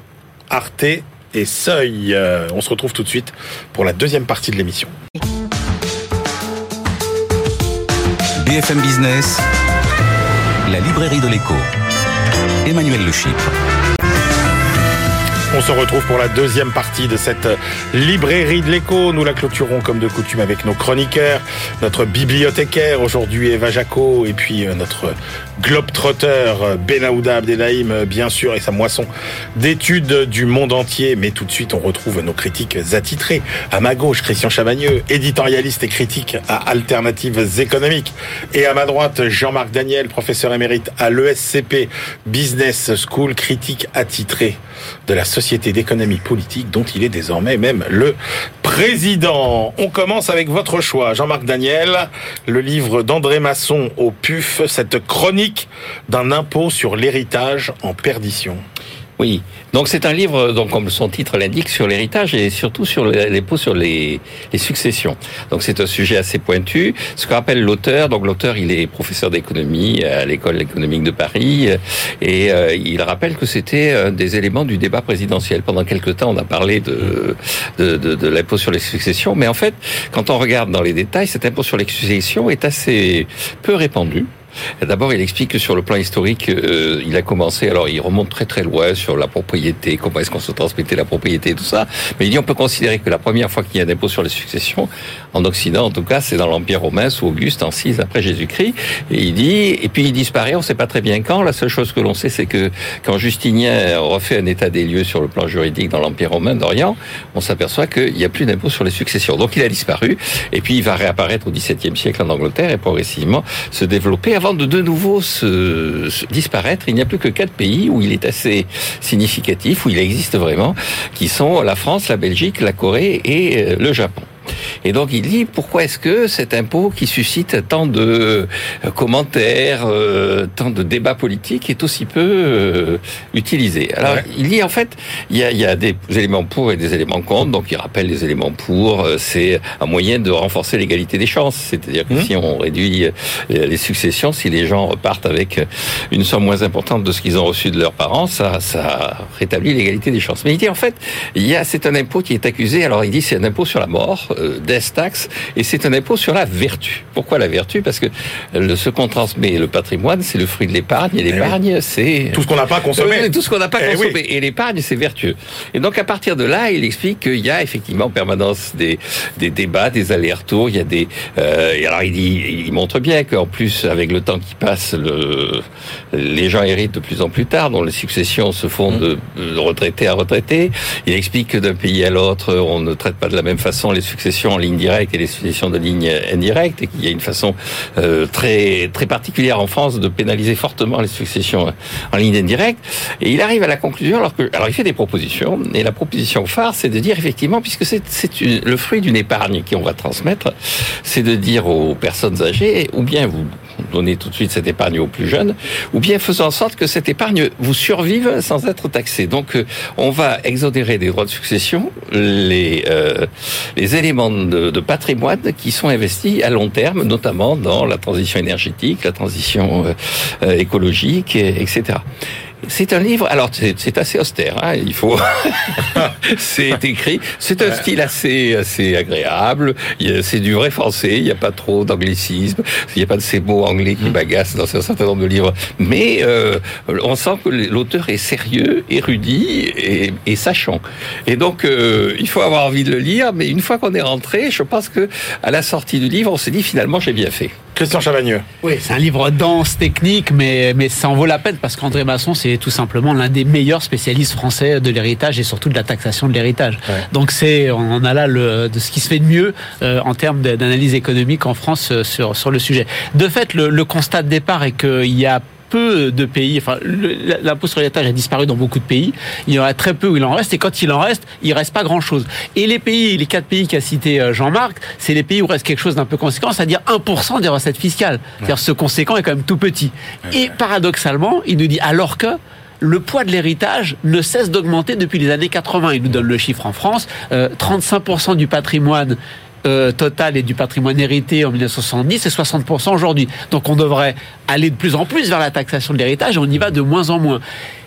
Arte et Seuil. Euh, on se retrouve tout de suite pour la deuxième partie de l'émission. BFM Business, la librairie de l'écho. Emmanuel Le Chypre. On se retrouve pour la deuxième partie de cette librairie de l'écho. Nous la clôturons comme de coutume avec nos chroniqueurs, notre bibliothécaire aujourd'hui Eva Jaco et puis euh, notre globetrotter euh, Benaouda Abdelhaim euh, bien sûr et sa moisson d'études du monde entier. Mais tout de suite on retrouve nos critiques attitrés. À ma gauche Christian Chavagneux, éditorialiste et critique à Alternatives économiques. Et à ma droite Jean-Marc Daniel, professeur émérite à l'ESCP Business School, critique attitré de la Société d'économie politique dont il est désormais même le président. On commence avec votre choix, Jean-Marc Daniel, le livre d'André Masson au PUF, cette chronique d'un impôt sur l'héritage en perdition. Oui, donc c'est un livre, donc comme son titre l'indique, sur l'héritage et surtout sur l'impôt sur les, successions. Donc c'est un sujet assez pointu. Ce que rappelle l'auteur, donc l'auteur il est professeur d'économie à l'école économique de Paris euh, et euh, il rappelle que c'était un des éléments du débat présidentiel. Pendant quelque temps on a parlé de, de l'impôt sur les successions, mais en fait quand on regarde dans les détails, cet impôt sur les successions est assez peu répandu. D'abord, il explique que sur le plan historique, euh, il a commencé, alors il remonte très très loin sur la propriété, comment est-ce qu'on se transmettait la propriété et tout ça, mais il dit on peut considérer que la première fois qu'il y a un impôt sur les successions, en Occident en tout cas, c'est dans l'Empire romain sous Auguste en 6 après Jésus-Christ, et il dit, et puis il disparaît, on ne sait pas très bien quand, la seule chose que l'on sait c'est que quand Justinien refait un état des lieux sur le plan juridique dans l'Empire romain d'Orient, on s'aperçoit qu'il n'y a plus d'impôt sur les successions. Donc il a disparu, et puis il va réapparaître au XVIIe siècle en Angleterre et progressivement se développer avant de de nouveau se, se disparaître. Il n'y a plus que quatre pays où il est assez significatif, où il existe vraiment, qui sont la France, la Belgique, la Corée et euh, le Japon. Et donc il dit pourquoi est-ce que cet impôt qui suscite tant de euh, commentaires, euh, tant de débats politiques est aussi peu euh, utilisé? Alors Ouais. il dit en fait il y a, y a des éléments pour et des éléments contre. Donc il rappelle les éléments pour, euh, c'est un moyen de renforcer l'égalité des chances. C'est-à-dire que Mhm. si on réduit euh, les successions, si les gens repartent avec une somme moins importante de ce qu'ils ont reçu de leurs parents, ça, ça rétablit l'égalité des chances. Mais il dit en fait, il y a, c'est un impôt qui est accusé. Alors il dit c'est un impôt sur la mort, euh, death tax, et c'est un impôt sur la vertu. Pourquoi la vertu? Parce que le, ce qu'on transmet, le patrimoine, c'est le fruit de l'épargne, et l'épargne, c'est Tout ce qu'on n'a pas consommé. euh, tout ce qu'on n'a pas Eh consommé. oui. Et l'épargne, c'est vertueux. Et donc, à partir de là, il explique qu'il y a effectivement en permanence des, des débats, des allers-retours. Il y a des. euh, et alors, il, dit, il montre bien qu'en plus, avec le temps qui passe, le, les gens héritent de plus en plus tard, dont les successions se font de, de retraité à retraité. Il explique que d'un pays à l'autre, on ne traite pas de la même façon les successions en ligne directe et les successions de ligne indirecte, et qu'il y a une façon euh, très très particulière en France de pénaliser fortement les successions en ligne indirecte. Et il arrive à la conclusion, alors que, alors il fait des propositions, et la proposition phare, c'est de dire effectivement, puisque c'est le fruit d'une épargne qu'on va transmettre, c'est de dire aux personnes âgées, ou bien vous donnez tout de suite cette épargne aux plus jeunes, ou bien faisons en sorte que cette épargne vous survive sans être taxée. Donc, euh, on va exonérer des droits de succession les euh, éléments de, patrimoine qui sont investis à long terme, notamment dans la transition énergétique, la transition euh, euh, écologique, et- etc. C'est un livre. Alors c'est assez austère. Hein, il faut. [LAUGHS] c'est écrit. C'est un style assez assez agréable. C'est du vrai français. Il n'y a pas trop d'anglicisme. Il n'y a pas de ces mots anglais qui m'agacent dans un certain nombre de livres. Mais euh, on sent que l'auteur est sérieux, érudit et, et sachant. Et donc euh, il faut avoir envie de le lire. Mais une fois qu'on est rentré, je pense que à la sortie du livre, on s'est dit finalement j'ai bien fait. Christian Chavagneux. Oui, c'est un livre dense, technique, mais, mais ça en vaut la peine parce qu'André Masson, c'est tout simplement l'un des meilleurs spécialistes français de l'héritage et surtout de la taxation de l'héritage. Donc c'est, on a là le, de ce qui se fait de mieux euh, en termes d'analyse économique en France euh, sur, sur le sujet. De fait, le, le constat de départ est qu'il y a peu de pays, enfin, l'impôt sur l'héritage a disparu dans beaucoup de pays. Il y en a très peu où il en reste, et quand il en reste, il reste pas grand chose. Et les pays, les quatre pays qu'a cité euh, Jean-Marc, c'est les pays où reste quelque chose d'un peu conséquent, c'est-à-dire 1% des recettes fiscales. C'est-à-dire ce conséquent est quand même tout petit. Et paradoxalement, il nous dit, alors que le poids de l'héritage ne cesse d'augmenter depuis les années 80. Il nous donne le chiffre en France, euh, 35% du patrimoine euh, total et du patrimoine hérité en 1970 et 60% aujourd'hui. Donc on devrait aller de plus en plus vers la taxation de l'héritage et on y va de moins en moins.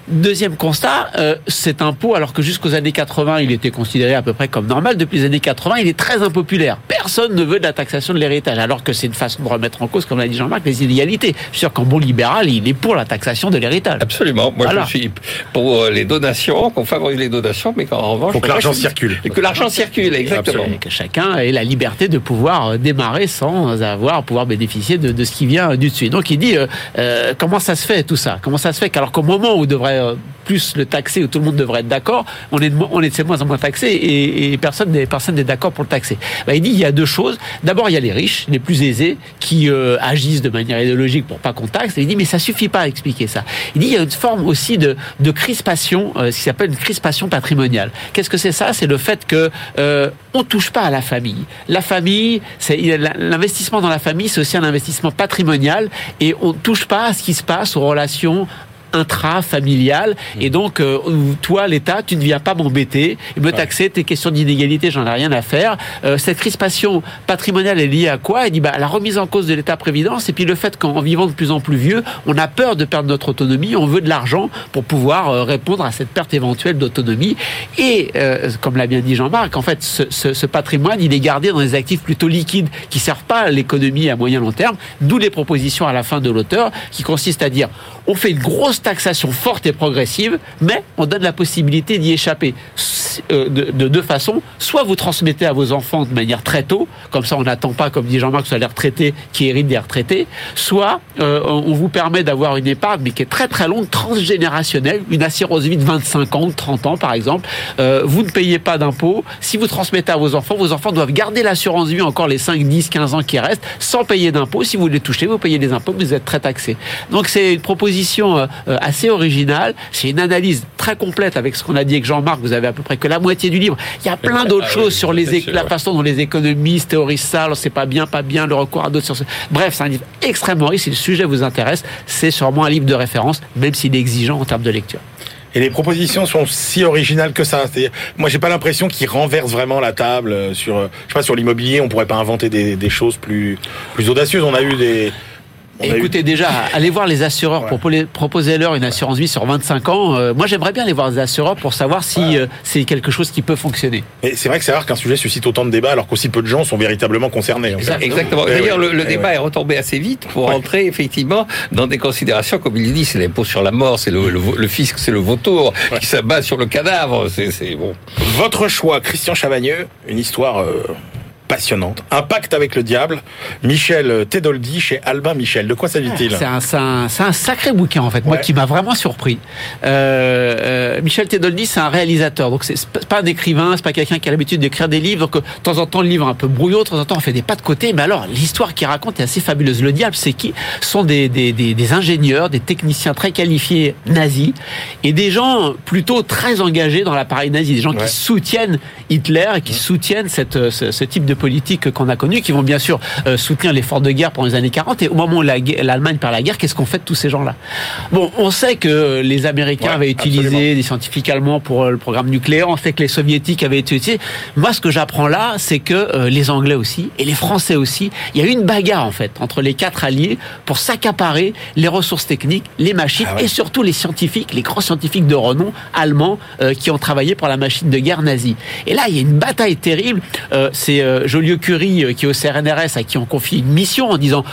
Deuxième constat, euh, cet impôt, alors que jusqu'aux années 80, il était considéré à peu près comme normal, depuis les années 80, il est très impopulaire. Personne ne veut de la taxation de l'héritage, alors que c'est une façon de remettre en cause, comme l'a dit Jean-Marc, les inégalités. Je suis sûr qu'en bon libéral, il est pour la taxation de l'héritage. Absolument. Moi, je suis pour euh, les donations, qu'on favorise les donations, mais qu'en revanche... Faut que l'argent circule. Et que l'argent circule, exactement. Et que chacun ait la liberté de pouvoir euh, démarrer sans avoir, pouvoir bénéficier de, de ce qui vient du dessus. Donc il dit, euh, euh, comment ça se fait tout ça? Comment ça se fait qu'alors qu'au moment où devrait plus le taxer, où tout le monde devrait être d'accord, on est de, moins en moins taxé et, personne n'est personne n'est d'accord pour le taxer. Bah, il dit il y a deux choses. D'abord il y a les riches, les plus aisés, qui euh, agissent de manière idéologique pour pas qu'on taxe. Il dit mais ça suffit pas à expliquer ça. Il dit il y a une forme aussi de, de crispation, euh, ce qui s'appelle une crispation patrimoniale. Qu'est-ce que c'est ça? C'est le fait que euh, on touche pas à la famille. La famille, c'est l'investissement dans la famille, c'est aussi un investissement patrimonial et on touche pas à ce qui se passe aux relations intra-familial. Et donc, euh, toi, l'État, tu ne viens pas m'embêter, me taxer tes questions d'inégalité, j'en ai rien à faire. Euh, cette crispation patrimoniale est liée à quoi? Elle dit bah, à la remise en cause de l'État-prévidence et puis le fait qu'en vivant de plus en plus vieux, on a peur de perdre notre autonomie, on veut de l'argent pour pouvoir euh, répondre à cette perte éventuelle d'autonomie. Et, euh, comme l'a bien dit Jean-Marc, en fait, ce, ce, ce, patrimoine, il est gardé dans des actifs plutôt liquides qui servent pas à l'économie à moyen long terme, d'où les propositions à la fin de l'auteur qui consistent à dire on fait une grosse taxation forte et progressive, mais on donne la possibilité d'y échapper euh, de, de, deux façons. Soit vous transmettez à vos enfants de manière très tôt, comme ça on n'attend pas, comme dit Jean-Marc, soit les retraités qui héritent des retraités, soit euh, on vous permet d'avoir une épargne, mais qui est très très longue, transgénérationnelle, une assurance vie de 25 ans, 30 ans par exemple. Euh, vous ne payez pas d'impôts. Si vous transmettez à vos enfants, vos enfants doivent garder l'assurance vie encore les 5, 10, 15 ans qui restent, sans payer d'impôts. Si vous les touchez, vous payez des impôts, vous êtes très taxé. Donc c'est une proposition assez originale. C'est une analyse très complète avec ce qu'on a dit avec Jean-Marc. Vous avez à peu près que la moitié du livre. Il y a plein d'autres ah, choses oui, sur les sûr, la façon dont les économistes théorisent ça. C'est pas bien, pas bien, le recours à d'autres. Bref, c'est un livre extrêmement riche. Si le sujet vous intéresse, c'est sûrement un livre de référence, même s'il est exigeant en termes de lecture. Et les propositions sont si originales que ça. Moi, j'ai pas l'impression qu'ils renversent vraiment la table sur, je sais pas, sur l'immobilier. On pourrait pas inventer des, des choses plus, plus audacieuses. On a eu des, Écoutez, eu... déjà, allez voir les assureurs pour proposer-leur une assurance vie sur 25 ans. Euh, moi, j'aimerais bien aller voir les assureurs pour savoir si euh, c'est quelque chose qui peut fonctionner. Et c'est vrai que c'est rare qu'un sujet suscite autant de débats alors qu'aussi peu de gens sont véritablement concernés. Exactement. Exactement. D'ailleurs, le, le débat est retombé assez vite pour rentrer effectivement dans des considérations, comme il dit, c'est l'impôt sur la mort, c'est le, le, le, fisc, c'est le vautour qui s'abat sur le cadavre. C'est bon. Votre choix, Christian Chavagneux, une histoire. Euh passionnante. Un pacte avec le diable. Michel Tedoldi chez Albin Michel. De quoi s'agit-il C'est un, un, un, sacré bouquin en fait, ouais. moi qui m'a vraiment surpris. Euh, euh, Michel Tedoldi, c'est un réalisateur, donc c'est pas un écrivain, c'est pas quelqu'un qui a l'habitude d'écrire des livres. Donc de temps en temps, le livre est un peu brouillot, de temps en temps, on fait des pas de côté. Mais alors, l'histoire qu'il raconte est assez fabuleuse. Le diable, c'est qui? Ce sont des, des, des, des, ingénieurs, des techniciens très qualifiés nazis et des gens plutôt très engagés dans l'appareil nazi, des gens ouais. qui soutiennent Hitler et qui soutiennent cette, euh, ce, ce type de politique qu'on a connu, qui vont bien sûr euh, soutenir l'effort de guerre pendant les années 40. Et au moment où l'Allemagne perd la guerre, qu'est-ce qu'on fait de tous ces gens-là? Bon, on sait que les Américains Ouais, avaient utilisé absolument. des scientifiques allemands pour euh, le programme nucléaire. On sait que les soviétiques avaient été utilisés. Moi, ce que j'apprends là, c'est que euh, les Anglais aussi et les Français aussi, il y a eu une bagarre en fait entre les quatre alliés pour s'accaparer les ressources techniques, les machines Ah ouais. et surtout les scientifiques, les grands scientifiques de renom allemands euh, qui ont travaillé pour la machine de guerre nazie. Et là, il y a une bataille terrible. Euh, c'est euh, Joliot-Curie euh, qui est au CRNRS à qui on confie une mission en disant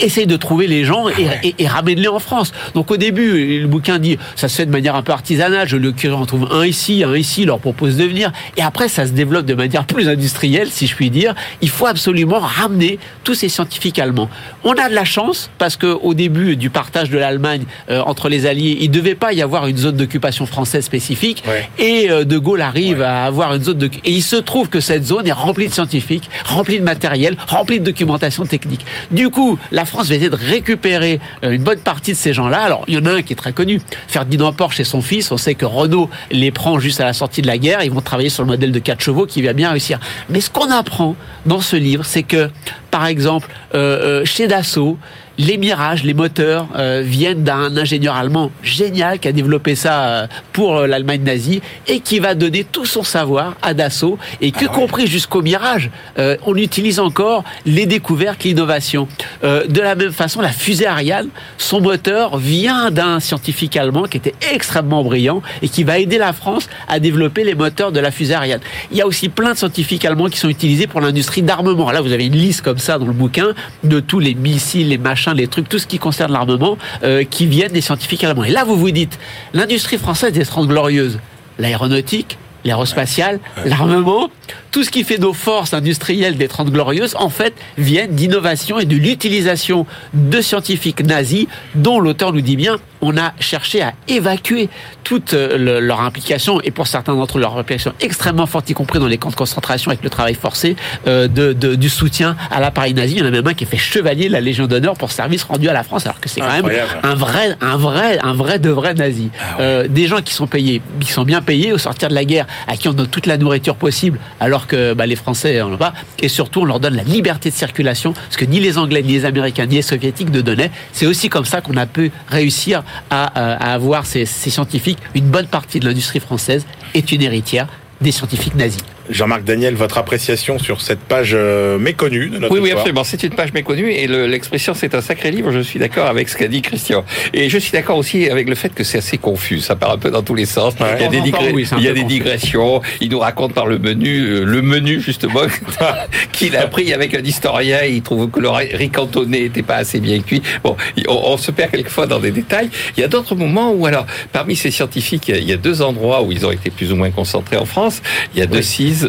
essaye de trouver les gens et, et, et ramène-les en France. Donc au début, le bouquin dit ça se fait de manière un peu artisanale. Je le curie, on trouve un ici, un ici, leur propose de venir. Et après, ça se développe de manière plus industrielle, si je puis dire. Il faut absolument ramener tous ces scientifiques allemands. On a de la chance parce que au début du partage de l'Allemagne euh, entre les Alliés, il devait pas y avoir une zone d'occupation française spécifique. Ouais. Et euh, De Gaulle arrive à avoir une zone de... Et il se trouve que cette zone est remplie de scientifiques, remplie de matériel, remplie de documentation technique. Du coup, la France va essayer de récupérer euh, une bonne partie de ces gens-là. Alors, il y en a un qui est très connu. Ferdinand Porsche et son fils, on sait que Renault les prend juste à la sortie de la guerre. Ils vont travailler sur le modèle de 4 chevaux qui va bien réussir. Mais ce qu'on apprend dans ce livre, c'est que, par exemple, euh, euh, chez Dassault, les mirages, les moteurs euh, viennent d'un ingénieur allemand génial qui a développé ça euh, pour euh, l'Allemagne nazie et qui va donner tout son savoir à Dassault et que compris jusqu'au mirage, euh, on utilise encore les découvertes, l'innovation. De la même façon, la fusée Ariane, son moteur vient d'un scientifique allemand qui était extrêmement brillant et qui va aider la France à développer les moteurs de la fusée Ariane. Il y a aussi plein de scientifiques allemands qui sont utilisés pour l'industrie d'armement. Là, vous avez une liste comme ça dans le bouquin de tous les missiles, les machins, les trucs, tout ce qui concerne l'armement euh, qui viennent des scientifiques allemands. Et là, vous vous dites, l'industrie française est 30 glorieuse. L'aéronautique, l'aérospatiale, l'armement, tout ce qui fait nos forces industrielles des 30 glorieuses, en fait, viennent d'innovation et de l'utilisation de scientifiques nazis, dont l'auteur nous dit bien, on a cherché à évacuer toute euh, le- leur implication, et pour certains d'entre eux, leur implication extrêmement forte, y compris dans les camps de concentration avec le travail forcé, euh, de, de- du soutien à l'appareil nazi. Il y en a même un qui est fait chevalier de la Légion d'honneur pour service rendu à la France, alors que c'est quand même un vrai, un vrai, un vrai de vrai nazi. Euh, des gens qui sont payés, qui sont bien payés au sortir de la guerre, à qui on donne toute la nourriture possible, alors que bah, les Français en ont pas. Et surtout, on leur donne la liberté de circulation, ce que ni les Anglais, ni les Américains, ni les Soviétiques ne donnaient. C'est aussi comme ça qu'on a pu réussir à, à avoir ces scientifiques. Une bonne partie de l'industrie française est une héritière des scientifiques nazis. Jean-Marc Daniel, votre appréciation sur cette page euh, méconnue de notre Oui, oui, absolument. C'est une page méconnue et le- l'expression c'est un sacré livre. Je suis d'accord avec ce qu'a dit Christian. Et je suis d'accord aussi avec le fait que c'est assez confus. Ça part un peu dans tous les sens. Ouais. Il y a des, oui, il y a digressions. Il nous raconte par le menu, euh, le menu justement [LAUGHS] [LAUGHS] qu'il a pris avec un historien. Il trouve que le riz cantonné n'était pas assez bien cuit. Bon, on, on se perd quelquefois dans des détails. Il y a d'autres moments où alors, parmi ces scientifiques, il y a- il y a deux endroits où ils ont été plus ou moins concentrés en France. Il y a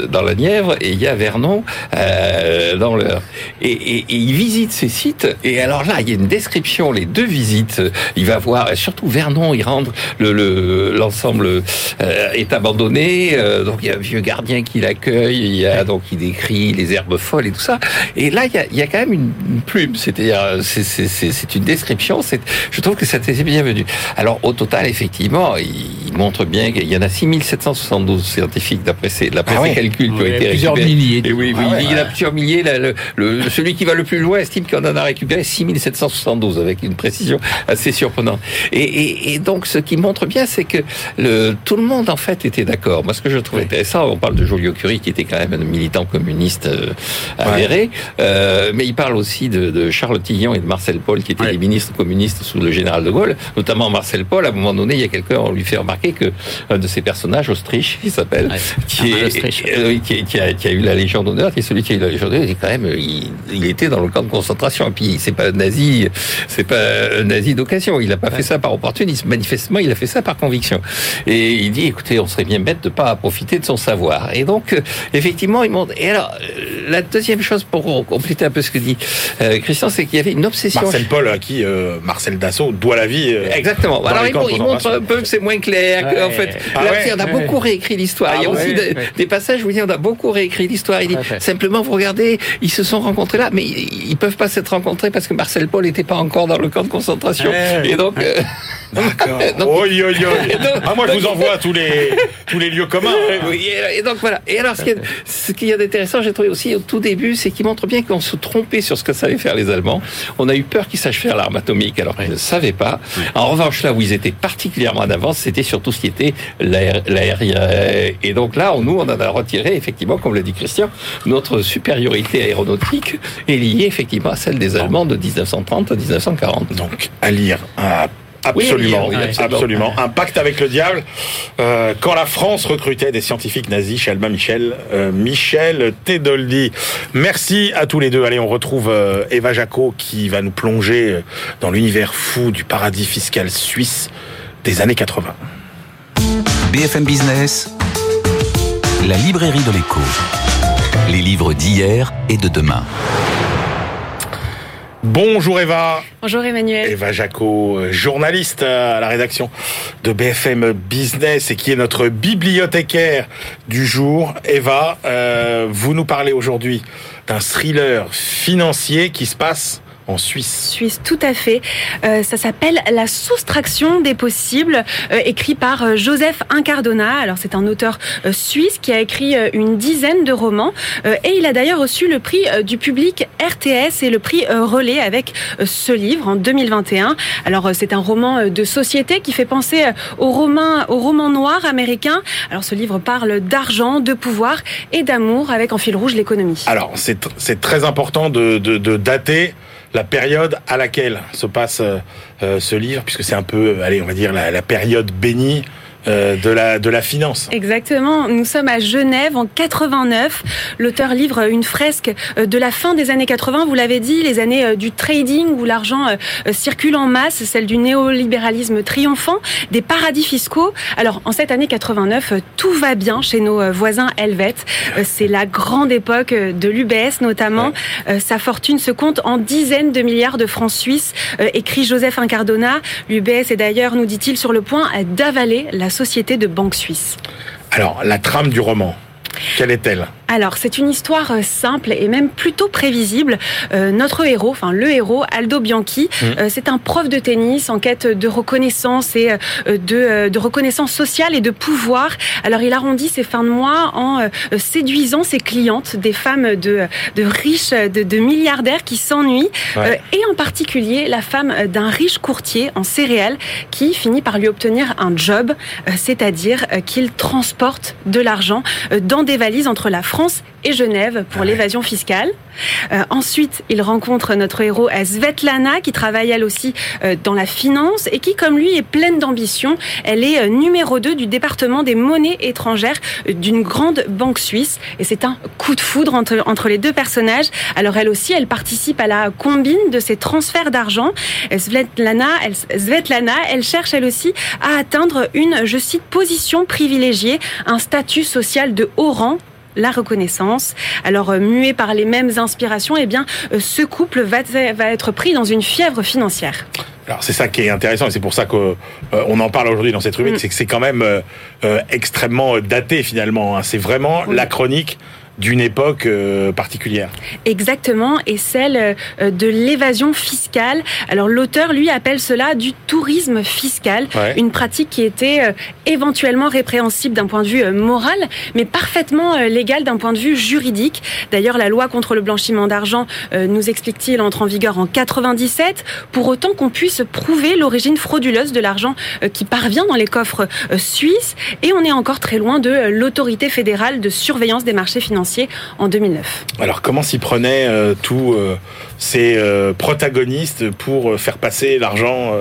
Dans la Nièvre et il y a Vernon euh, dans l'Eure. Et, et, et il visite ces sites. Et alors là, il y a une description, les deux visites. Il va voir, surtout Vernon, il rentre, le le- l'ensemble euh, est abandonné. euh, donc il y a un vieux gardien qui l'accueille. Il y a donc il décrit les herbes folles et tout ça. Et là, il y a, il y a quand même une, une plume. C'est-à-dire, c'est- une description. Je trouve que c'était bienvenu. Alors au total, effectivement, il, montre bien qu'il y en a 6772 scientifiques d'après ses, d'après Ah ouais. Calculs qui ont été plusieurs récupérés. milliers. Et oui, oui, Ah ouais. il y en a plusieurs milliers. là, le, le- celui qui va le plus loin estime qu'on en a récupéré 6772 avec une précision assez surprenante. Et, et, et donc, ce qui montre bien, c'est que le, tout le monde, en fait, était d'accord. Moi, ce que je trouve intéressant, on parle de Joliot-Curie, qui était quand même un militant communiste euh, avéré, euh, mais il parle aussi de, de Charles Tillon et de Marcel Paul, qui étaient Ouais. les ministres communistes sous le général de Gaulle, notamment Marcel Paul. À un moment donné, il y a quelqu'un, on lui fait remarquer que un de ses personnages, Autriche, il s'appelle, qui, est. euh, oui, qui, qui a, qui a eu la Légion d'honneur, qui est celui qui a eu la Légion d'honneur, quand même, il, il était dans le camp de concentration. Et puis, c'est pas un nazi, c'est pas un nazi d'occasion. Il a pas fait ça par opportunisme. Manifestement, il a fait ça par conviction. Et il dit, écoutez, on serait bien bête de pas profiter de son savoir. Et donc, euh, effectivement, il montre. Et alors, euh, la deuxième chose pour compléter un peu ce que dit euh, Christian, c'est qu'il y avait une obsession. Marcel Paul, à qui euh, Marcel Dassault doit la vie. euh, Exactement. dans Alors les il, montre un peu que c'est moins clair. que, en fait, Ah là ouais. aussi, on a beaucoup réécrit l'histoire. il y a Ah aussi des passages où il dit on a beaucoup réécrit l'histoire. Il dit simplement, vous regardez, ils se sont rencontrés là, mais ils, peuvent pas s'être rencontrés parce que Marcel Paul n'était pas encore dans le camp de concentration. Ouais. Et donc. euh, [LAUGHS] D'accord. [LAUGHS] Oi, oi, oi. Donc- Ah, moi, je vous envoie à tous les, tous les lieux communs. hein. Oui, et, donc voilà. Et alors, ce qu'il y a- ce qu'il y a d'intéressant, j'ai trouvé aussi au tout début, c'est qu'il montre bien qu'on se trompait sur ce que savaient faire les Allemands. On a eu peur qu'ils sachent faire l'arme atomique, alors qu'ils ne savaient pas. En revanche, là où ils étaient particulièrement en avance, c'était surtout ce qui était l'aérien. Et donc là, on- nous, on en a retiré, effectivement, comme le dit Christian, notre supériorité aéronautique est liée effectivement à celle des Allemands de 1930 à 1940. Donc, à lire. Oui, Absolument, oui, absolument. Un pacte avec le diable. Euh, quand la France recrutait des scientifiques nazis chez Albin Michel, euh, Michel Tedoldi. Merci à tous les deux. Allez, on retrouve euh, Eva Jaco qui va nous plonger dans l'univers fou du paradis fiscal suisse des années 80. BFM Business, la librairie de l'écho. Les livres d'hier et de demain. Bonjour Eva. Bonjour Emmanuel. Eva Jaco, euh, journaliste à la rédaction de BFM Business et qui est notre bibliothécaire du jour. Eva, euh, vous nous parlez aujourd'hui d'un thriller financier qui se passe en Suisse. Suisse, tout à fait. Euh, ça s'appelle La soustraction des possibles, euh, écrit par euh, Joseph Incardona. Alors c'est un auteur euh, suisse qui a écrit euh, une dizaine de romans euh, et il a d'ailleurs reçu le prix du public RTS et le prix Relais avec ce livre en 2021. Alors euh, c'est un roman de société qui fait penser au roman, au roman noir américain. Alors ce livre parle d'argent, de pouvoir et d'amour avec en fil rouge l'économie. Alors c'est c'est très important de, de, de dater la période à laquelle se passe euh, euh, ce livre, puisque c'est un peu, allez, on va dire la période bénie euh, de la de la finance. Exactement. Nous sommes à Genève en 89. L'auteur livre une fresque euh, de la fin des années 80. Vous l'avez dit, les années euh, du trading où l'argent euh, circule en masse, celle du néolibéralisme triomphant, des paradis fiscaux. Alors, en cette année 89, euh, tout va bien chez nos voisins helvètes. C'est la grande époque de l'UBS notamment. Sa fortune se compte en dizaines de milliards de francs suisses, écrit Joseph Incardona. L'UBS est d'ailleurs, nous dit-il, sur le point d'avaler la société de banque suisse. Alors la trame du roman, quelle est-elle? Alors, c'est une histoire euh, simple et même plutôt prévisible. Euh, notre héros, enfin le héros, Aldo Bianchi, euh, c'est un prof de tennis en quête de reconnaissance et euh, de, euh, de reconnaissance sociale et de pouvoir. Alors, il arrondit ses fins de mois en euh, séduisant ses clientes, des femmes de, de riches, de, de milliardaires qui s'ennuient, Ouais. euh, et en particulier la femme d'un riche courtier en céréales qui finit par lui obtenir un job, euh, c'est-à-dire qu'il transporte de l'argent euh, des valises entre la France et Genève pour Ouais. l'évasion fiscale. Euh, ensuite, il rencontre notre héros euh, Svetlana qui travaille elle aussi euh, dans la finance et qui, comme lui, est pleine d'ambition. Elle est euh, numéro 2 du département des monnaies étrangères euh, d'une grande banque suisse et c'est un coup de foudre entre, entre les deux personnages. Alors elle aussi, elle participe à la combine de ces transferts d'argent. Svetlana, elle, Svetlana, elle cherche elle aussi à atteindre une, je cite, position privilégiée, un statut social de haut rang la reconnaissance. Alors euh, muet par les mêmes inspirations, eh bien euh, ce couple va, va être pris dans une fièvre financière. Alors c'est ça qui est intéressant et c'est pour ça que euh, en parle aujourd'hui dans cette rubrique, Mm. c'est que c'est quand même euh, euh, extrêmement daté finalement. hein. C'est vraiment Oui. la chronique d'une époque euh, particulière. Exactement, et celle euh, de l'évasion fiscale. Alors l'auteur, lui, appelle cela du tourisme fiscal, Ouais. une pratique qui était euh, éventuellement répréhensible d'un point de vue euh, moral, mais parfaitement légale d'un point de vue juridique. D'ailleurs, la loi contre le blanchiment d'argent, euh, nous explique-t-il, entre en vigueur en 97, pour autant qu'on puisse prouver l'origine frauduleuse de l'argent euh, qui parvient dans les coffres euh, suisses, et on est encore très loin de l'autorité fédérale de surveillance des marchés financiers en 2009. Alors comment s'y prenaient euh, tous euh, ces euh, protagonistes pour faire passer l'argent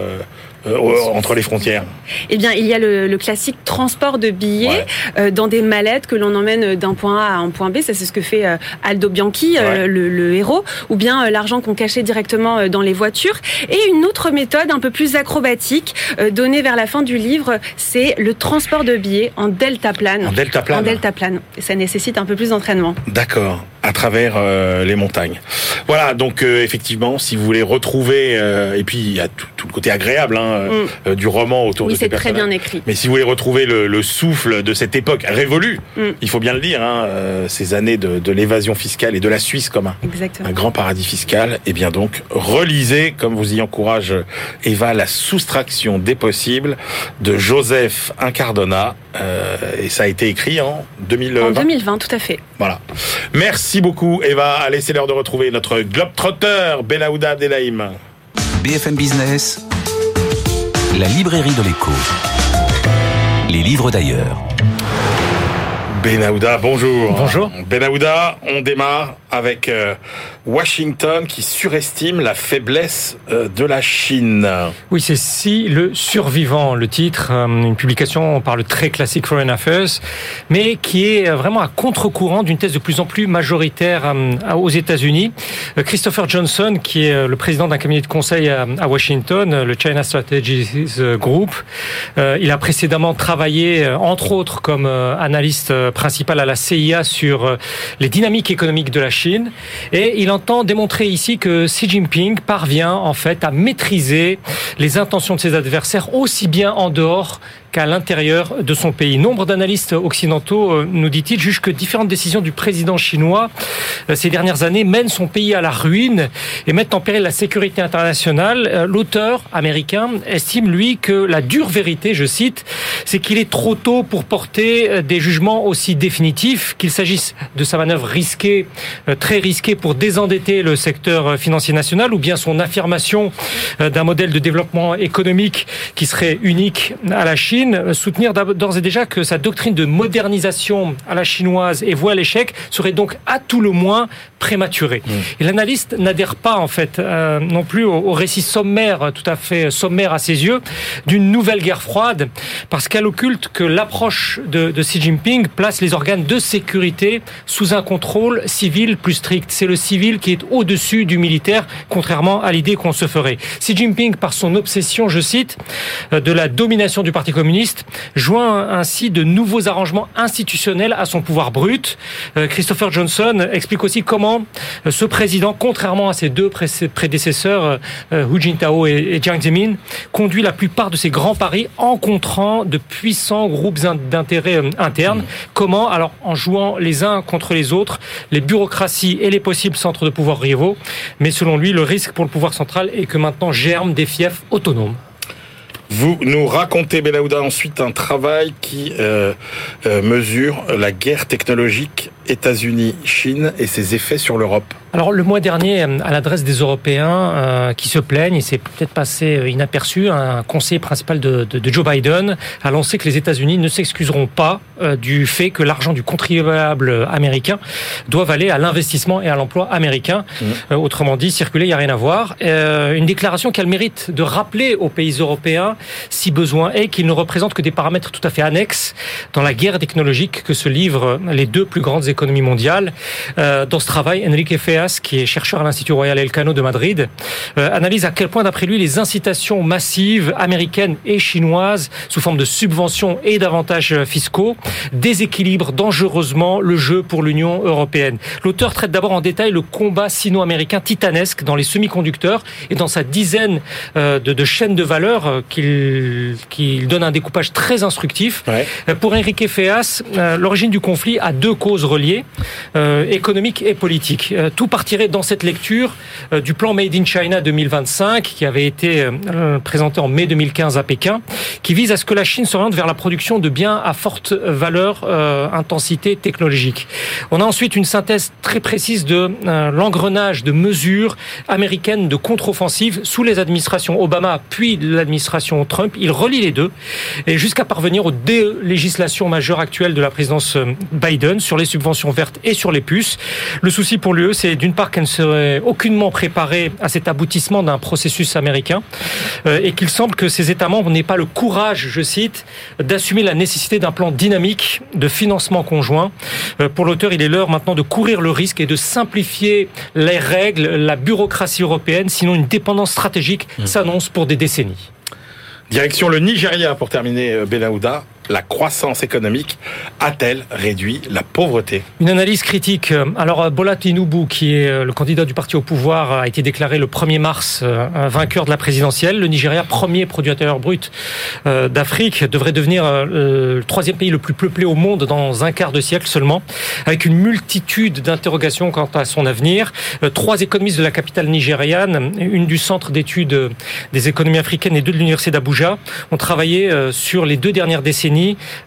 euh, entre les frontières Eh bien, il y a le, le classique transport de billets Ouais. euh, dans des mallettes que l'on emmène d'un point A à un point B. Ça, c'est ce que fait euh, Aldo Bianchi, Ouais. le, le héros, ou bien l'argent qu'on cachait directement dans les voitures. Et une autre méthode un peu plus acrobatique, donnée vers la fin du livre, c'est le transport de billets en deltaplane. En deltaplane. En deltaplane. Et ça nécessite un peu plus d'entraînement. D'accord. À travers euh, les montagnes. Voilà, donc euh, effectivement, si vous voulez retrouver, euh, et puis il y a tout, tout le côté agréable hein, euh, du roman autour Oui, de ces c'est très bien écrit. Mais si vous voulez retrouver le, le souffle de cette époque révolue, Mm. il faut bien le dire, hein, euh, ces années de, de l'évasion fiscale et de la Suisse comme un, un grand paradis fiscal, et bien donc relisez, comme vous y encourage Eva, la soustraction des possibles de Joseph Incardona, euh, et ça a été écrit en 2020. En 2020, tout à fait. Voilà. Merci beaucoup Eva. Allez, c'est l'heure de retrouver notre globetrotter Belaouda Abdelhaim. BFM Business, la librairie de l'écho. Les livres d'ailleurs. Benahouda, bonjour. Bonjour. Benahouda, on démarre avec euh, Washington qui surestime la faiblesse euh, de la Chine. Oui, c'est Si le survivant, le titre, euh, une publication par le très classique Foreign Affairs, mais qui est euh, vraiment à contre-courant d'une thèse de plus en plus majoritaire aux États-Unis. Christopher Johnson, qui est le président d'un cabinet de conseil à Washington, le China Strategies Group, il a précédemment travaillé, entre autres, comme analyste principal à la CIA sur les dynamiques économiques de la Chine. Et il entend démontrer ici que Xi Jinping parvient en fait à maîtriser les intentions de ses adversaires aussi bien en dehors qu'à l'intérieur de son pays. Nombre d'analystes occidentaux, euh, nous dit-il, jugent que différentes décisions du président chinois euh, ces dernières années mènent son pays à la ruine et mettent en péril la sécurité internationale. Euh, L'auteur américain estime, lui, que la dure vérité, je cite, c'est qu'il est trop tôt pour porter des jugements aussi définitifs, qu'il s'agisse de sa manœuvre risquée, très risquée pour désendetter le secteur financier national, ou bien son affirmation d'un modèle de développement économique qui serait unique à la Chine, euh, soutenir d'ores et déjà que sa doctrine de modernisation à la chinoise et voie à l'échec serait donc à tout le moins prématurée. Et l'analyste n'adhère pas en fait euh, non plus au, au récit sommaire, tout à fait sommaire à ses yeux, d'une nouvelle guerre froide, parce qu'elle occulte que l'approche de, de Xi Jinping place les organes de sécurité sous un contrôle civil plus strict. C'est le civil qui est au-dessus du militaire, contrairement à l'idée qu'on se ferait. Xi Jinping, par son obsession, je cite, euh, de la domination du Parti communiste, joint ainsi de nouveaux arrangements institutionnels à son pouvoir brut. Euh, Christopher Johnson explique aussi comment euh, ce président, contrairement à ses deux pré- prédécesseurs, euh, euh, Hu Jintao et, Jiang Zemin, conduit la plupart de ses grands paris en contrant de puissants groupes in- d'intérêts euh, internes. Comment? Alors, en jouant les uns contre les autres, les bureaucraties et les possibles centres de pouvoir rivaux. Mais selon lui, le risque pour le pouvoir central est que maintenant germent des fiefs autonomes. Vous nous racontez, Belaouda, ensuite un travail qui euh, euh, mesure la guerre technologique États-Unis-Chine et ses effets sur l'Europe. Alors le mois dernier, euh, à l'adresse des Européens euh, qui se plaignent, et c'est peut-être passé euh, inaperçu, un conseiller principal de, de, de Joe Biden a annoncé que les États-Unis ne s'excuseront pas du fait que l'argent du contribuable américain doit aller à l'investissement et à l'emploi américain. Euh, autrement dit, circuler, il n'y a rien à voir. Euh, une déclaration qui a le mérite de rappeler aux pays européens, si besoin est, qu'ils ne représentent que des paramètres tout à fait annexes dans la guerre technologique que se livrent les deux plus grandes économies mondiales. Euh, dans ce travail, Enrique Feas, qui est chercheur à l'Institut Royal Elcano de Madrid, euh, analyse à quel point, d'après lui, les incitations massives américaines et chinoises, sous forme de subventions et d'avantages fiscaux, déséquilibrent dangereusement le jeu pour l'Union européenne. L'auteur traite d'abord en détail le combat sino-américain titanesque dans les semi-conducteurs et dans sa dizaine euh, de, de chaînes de valeur euh, qu'il donne un découpage très instructif. Ouais. Euh, Pour Enrique Feas, euh, l'origine du conflit a deux causes reliées, euh, économiques et politiques. Euh, tout partirait dans cette lecture du plan Made in China 2025 qui avait été présenté en mai 2015 à Pékin, qui vise à ce que la Chine s'oriente vers la production de biens à forte valeur, euh, intensité technologique. On a ensuite une synthèse très précise de euh, l'engrenage de mesures américaines de contre-offensive sous les administrations Obama puis l'administration Trump. Il relie les deux et jusqu'à parvenir aux délégislations majeures actuelles de la présidence euh, Biden sur les subventions vertes et sur les puces. Le souci pour l'UE, c'est d'une part qu'elle ne serait aucunement préparée à cet aboutissement d'un processus américain euh, et qu'il semble que ces États membres n'aient pas le courage, je cite, d'assumer la nécessité d'un plan dynamique de financement conjoint. Euh, Pour l'auteur, il est l'heure maintenant de courir le risque et de simplifier les règles, la bureaucratie européenne, sinon une dépendance stratégique s'annonce pour des décennies. Direction le Nigeria pour terminer, euh, Benahouda. La croissance économique a-t-elle réduit la pauvreté Une analyse critique. Alors Bola Tinubu, qui est euh, le candidat du parti au pouvoir, a été déclaré le 1er mars euh, vainqueur de la présidentielle. Le Nigeria, premier produit intérieur brut euh, d'Afrique, devrait devenir le troisième pays le plus peuplé au monde dans un quart de siècle seulement, avec une multitude d'interrogations quant à son avenir. Trois économistes de la capitale nigériane, une du Centre d'études des économies africaines et deux de l'Université d'Abuja, ont travaillé sur les deux dernières décennies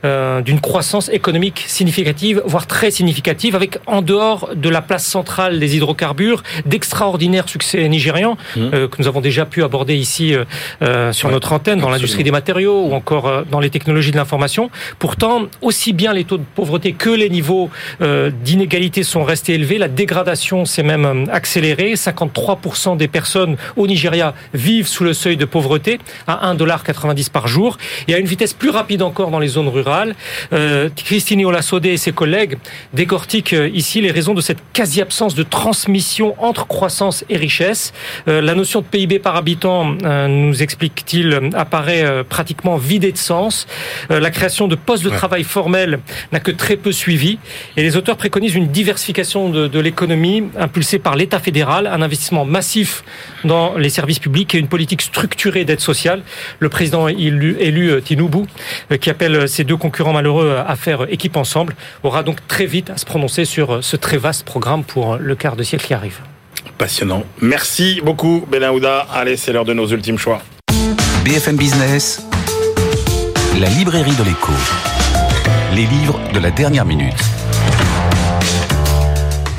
euh, d'une croissance économique significative, voire très significative, avec en dehors de la place centrale des hydrocarbures, d'extraordinaires succès nigérians mmh. euh, que nous avons déjà pu aborder ici euh, sur notre antenne, dans l'industrie des matériaux ou encore dans les technologies de l'information. Pourtant, aussi bien les taux de pauvreté que les niveaux d'inégalité sont restés élevés. La dégradation s'est même accélérée. 53% des personnes au Nigeria vivent sous le seuil de pauvreté à 1,90$ par jour et à une vitesse plus rapide encore dans les zones rurales. Euh, Christine Olasodé et ses collègues décortiquent euh, ici les raisons de cette quasi-absence de transmission entre croissance et richesse. Euh, la notion de PIB par habitant, euh, nous explique-t-il, apparaît pratiquement vidée de sens. la création de postes de travail formels n'a que très peu suivi. Et les auteurs préconisent une diversification de, de l'économie impulsée par l'État fédéral, un investissement massif dans les services publics et une politique structurée d'aide sociale. Le président élu, élu Tinubu, qui appelle ces deux concurrents malheureux à faire équipe ensemble, aura donc très vite à se prononcer sur ce très vaste programme pour le quart de siècle qui arrive. Passionnant. Merci beaucoup, Benahouda. Allez, c'est l'heure de nos ultimes choix. BFM Business, la librairie de l'écho. Les livres de la dernière minute.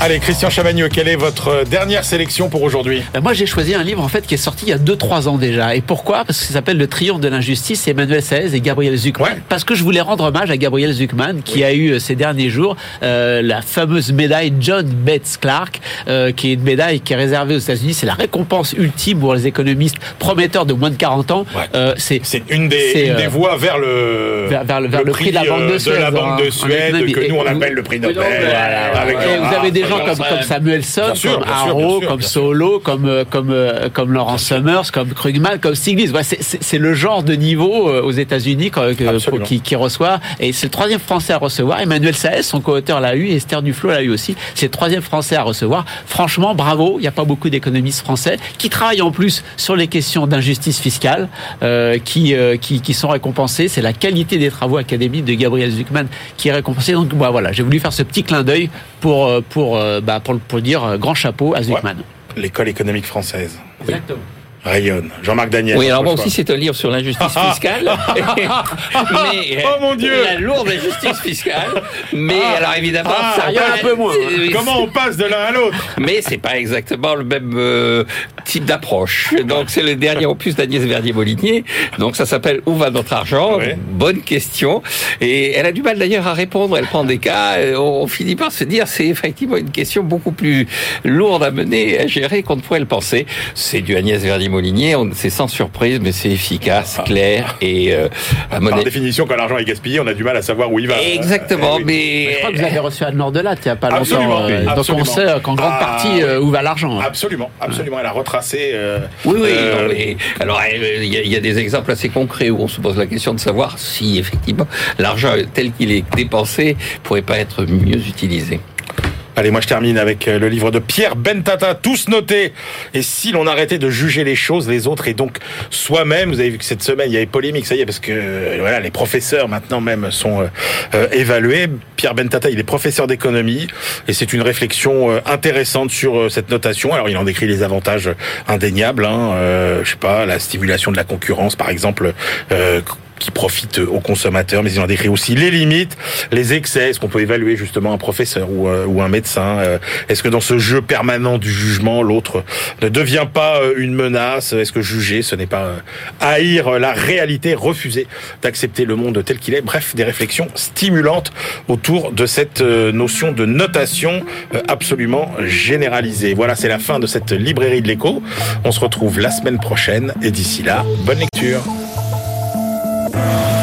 Allez, Christian Chavagneux, quelle est votre dernière sélection pour aujourd'hui? Ben, Moi, j'ai choisi un livre en fait qui est sorti il y a 2-3 ans déjà. Et pourquoi? Parce que ça s'appelle Le Triomphe de l'injustice, Emmanuel Saez et Gabriel Zuckman. Parce que je voulais rendre hommage à Gabriel Zuckman, qui a eu euh, ces derniers jours euh, la fameuse médaille John Bates Clark, euh, qui est une médaille qui est réservée aux États-Unis. C'est la récompense ultime pour les économistes prometteurs de moins de 40 ans. Euh, c'est une, des, une des voies vers le, vers, le, vers le, prix, de la Banque de Suède, de la banque de Suède que nous on appelle le prix Nobel. Voilà, avec vous avez des gens comme, comme Samuelson, comme Haro, comme Solo, comme euh, comme euh, comme Laurent Summers, comme Krugman, comme Stiglitz. c'est le genre de niveau euh, aux États-Unis qui, qui, reçoit. Et c'est le troisième Français à recevoir. Emmanuel Saez, son co-auteur, l'a eu. Esther Duflo l'a eu aussi. C'est le troisième Français à recevoir. Franchement, bravo. Il n'y a pas beaucoup d'économistes français qui travaillent en plus sur les questions d'injustice fiscale, qui, qui, qui sont récompensés. C'est la qualité des travaux académiques de Gabriel Zuckman qui est récompensée. Donc voilà, j'ai voulu faire ce petit clin d'œil pour pour bah, pour, pour dire euh, grand chapeau à Zuckman. L'école économique française. Exactement rayonne. Jean-Marc Daniel. Oui, alors moi aussi, c'est un livre sur l'injustice [LAUGHS] fiscale. [LAUGHS] mais, oh mon Dieu La lourde injustice fiscale. Mais ah. alors évidemment, ah, ça un peu moins. Hein. Comment on passe de l'un à l'autre? Mais c'est pas exactement le même euh, type d'approche. Donc c'est le dernier opus d'Agnès Verdier-Molinier. Donc ça s'appelle Où va notre argent? Bonne question. Et elle a du mal d'ailleurs à répondre. Elle prend des cas. On finit par se dire c'est effectivement une question beaucoup plus lourde à mener, à gérer qu'on ne pourrait le penser. C'est du Agnès Verdier Molinier, c'est sans surprise, mais c'est efficace, clair et euh, à Par définition, quand l'argent est gaspillé, on a du mal à savoir où il va. Exactement, eh mais... je crois que vous avez reçu Anne Latte il n'y a pas longtemps. Euh, donc on sait qu'en grande ah, partie euh, où va l'argent. Absolument, absolument. Elle a retracé. Euh, oui, oui. alors il y, y, a des exemples assez concrets où on se pose la question de savoir si effectivement l'argent tel qu'il est dépensé pourrait pas être mieux utilisé. Allez, moi je termine avec euh, le livre de Pierre Bentata, tous notés. Et si l'on arrêtait de juger les choses, les autres, et donc soi-même, vous avez vu que cette semaine il y avait polémique, ça y est, parce que euh, voilà, les professeurs maintenant même sont euh, évalués. Pierre Bentata, il est professeur d'économie, et c'est une réflexion intéressante sur cette notation. Alors il en décrit les avantages indéniables, hein, je sais pas, la stimulation de la concurrence, par exemple qui profite aux consommateurs, mais il en décrit aussi les limites, les excès. Est-ce qu'on peut évaluer justement un professeur ou, euh, ou un médecin euh, Est-ce que dans ce jeu permanent du jugement, l'autre ne devient pas euh, une menace? Est-ce que juger, ce n'est pas haïr la réalité, refuser d'accepter le monde tel qu'il est? Bref, des réflexions stimulantes autour de cette notion de notation absolument généralisée. Voilà, c'est la fin de cette librairie de l'écho. On se retrouve la semaine prochaine et d'ici là, bonne lecture. Yeah.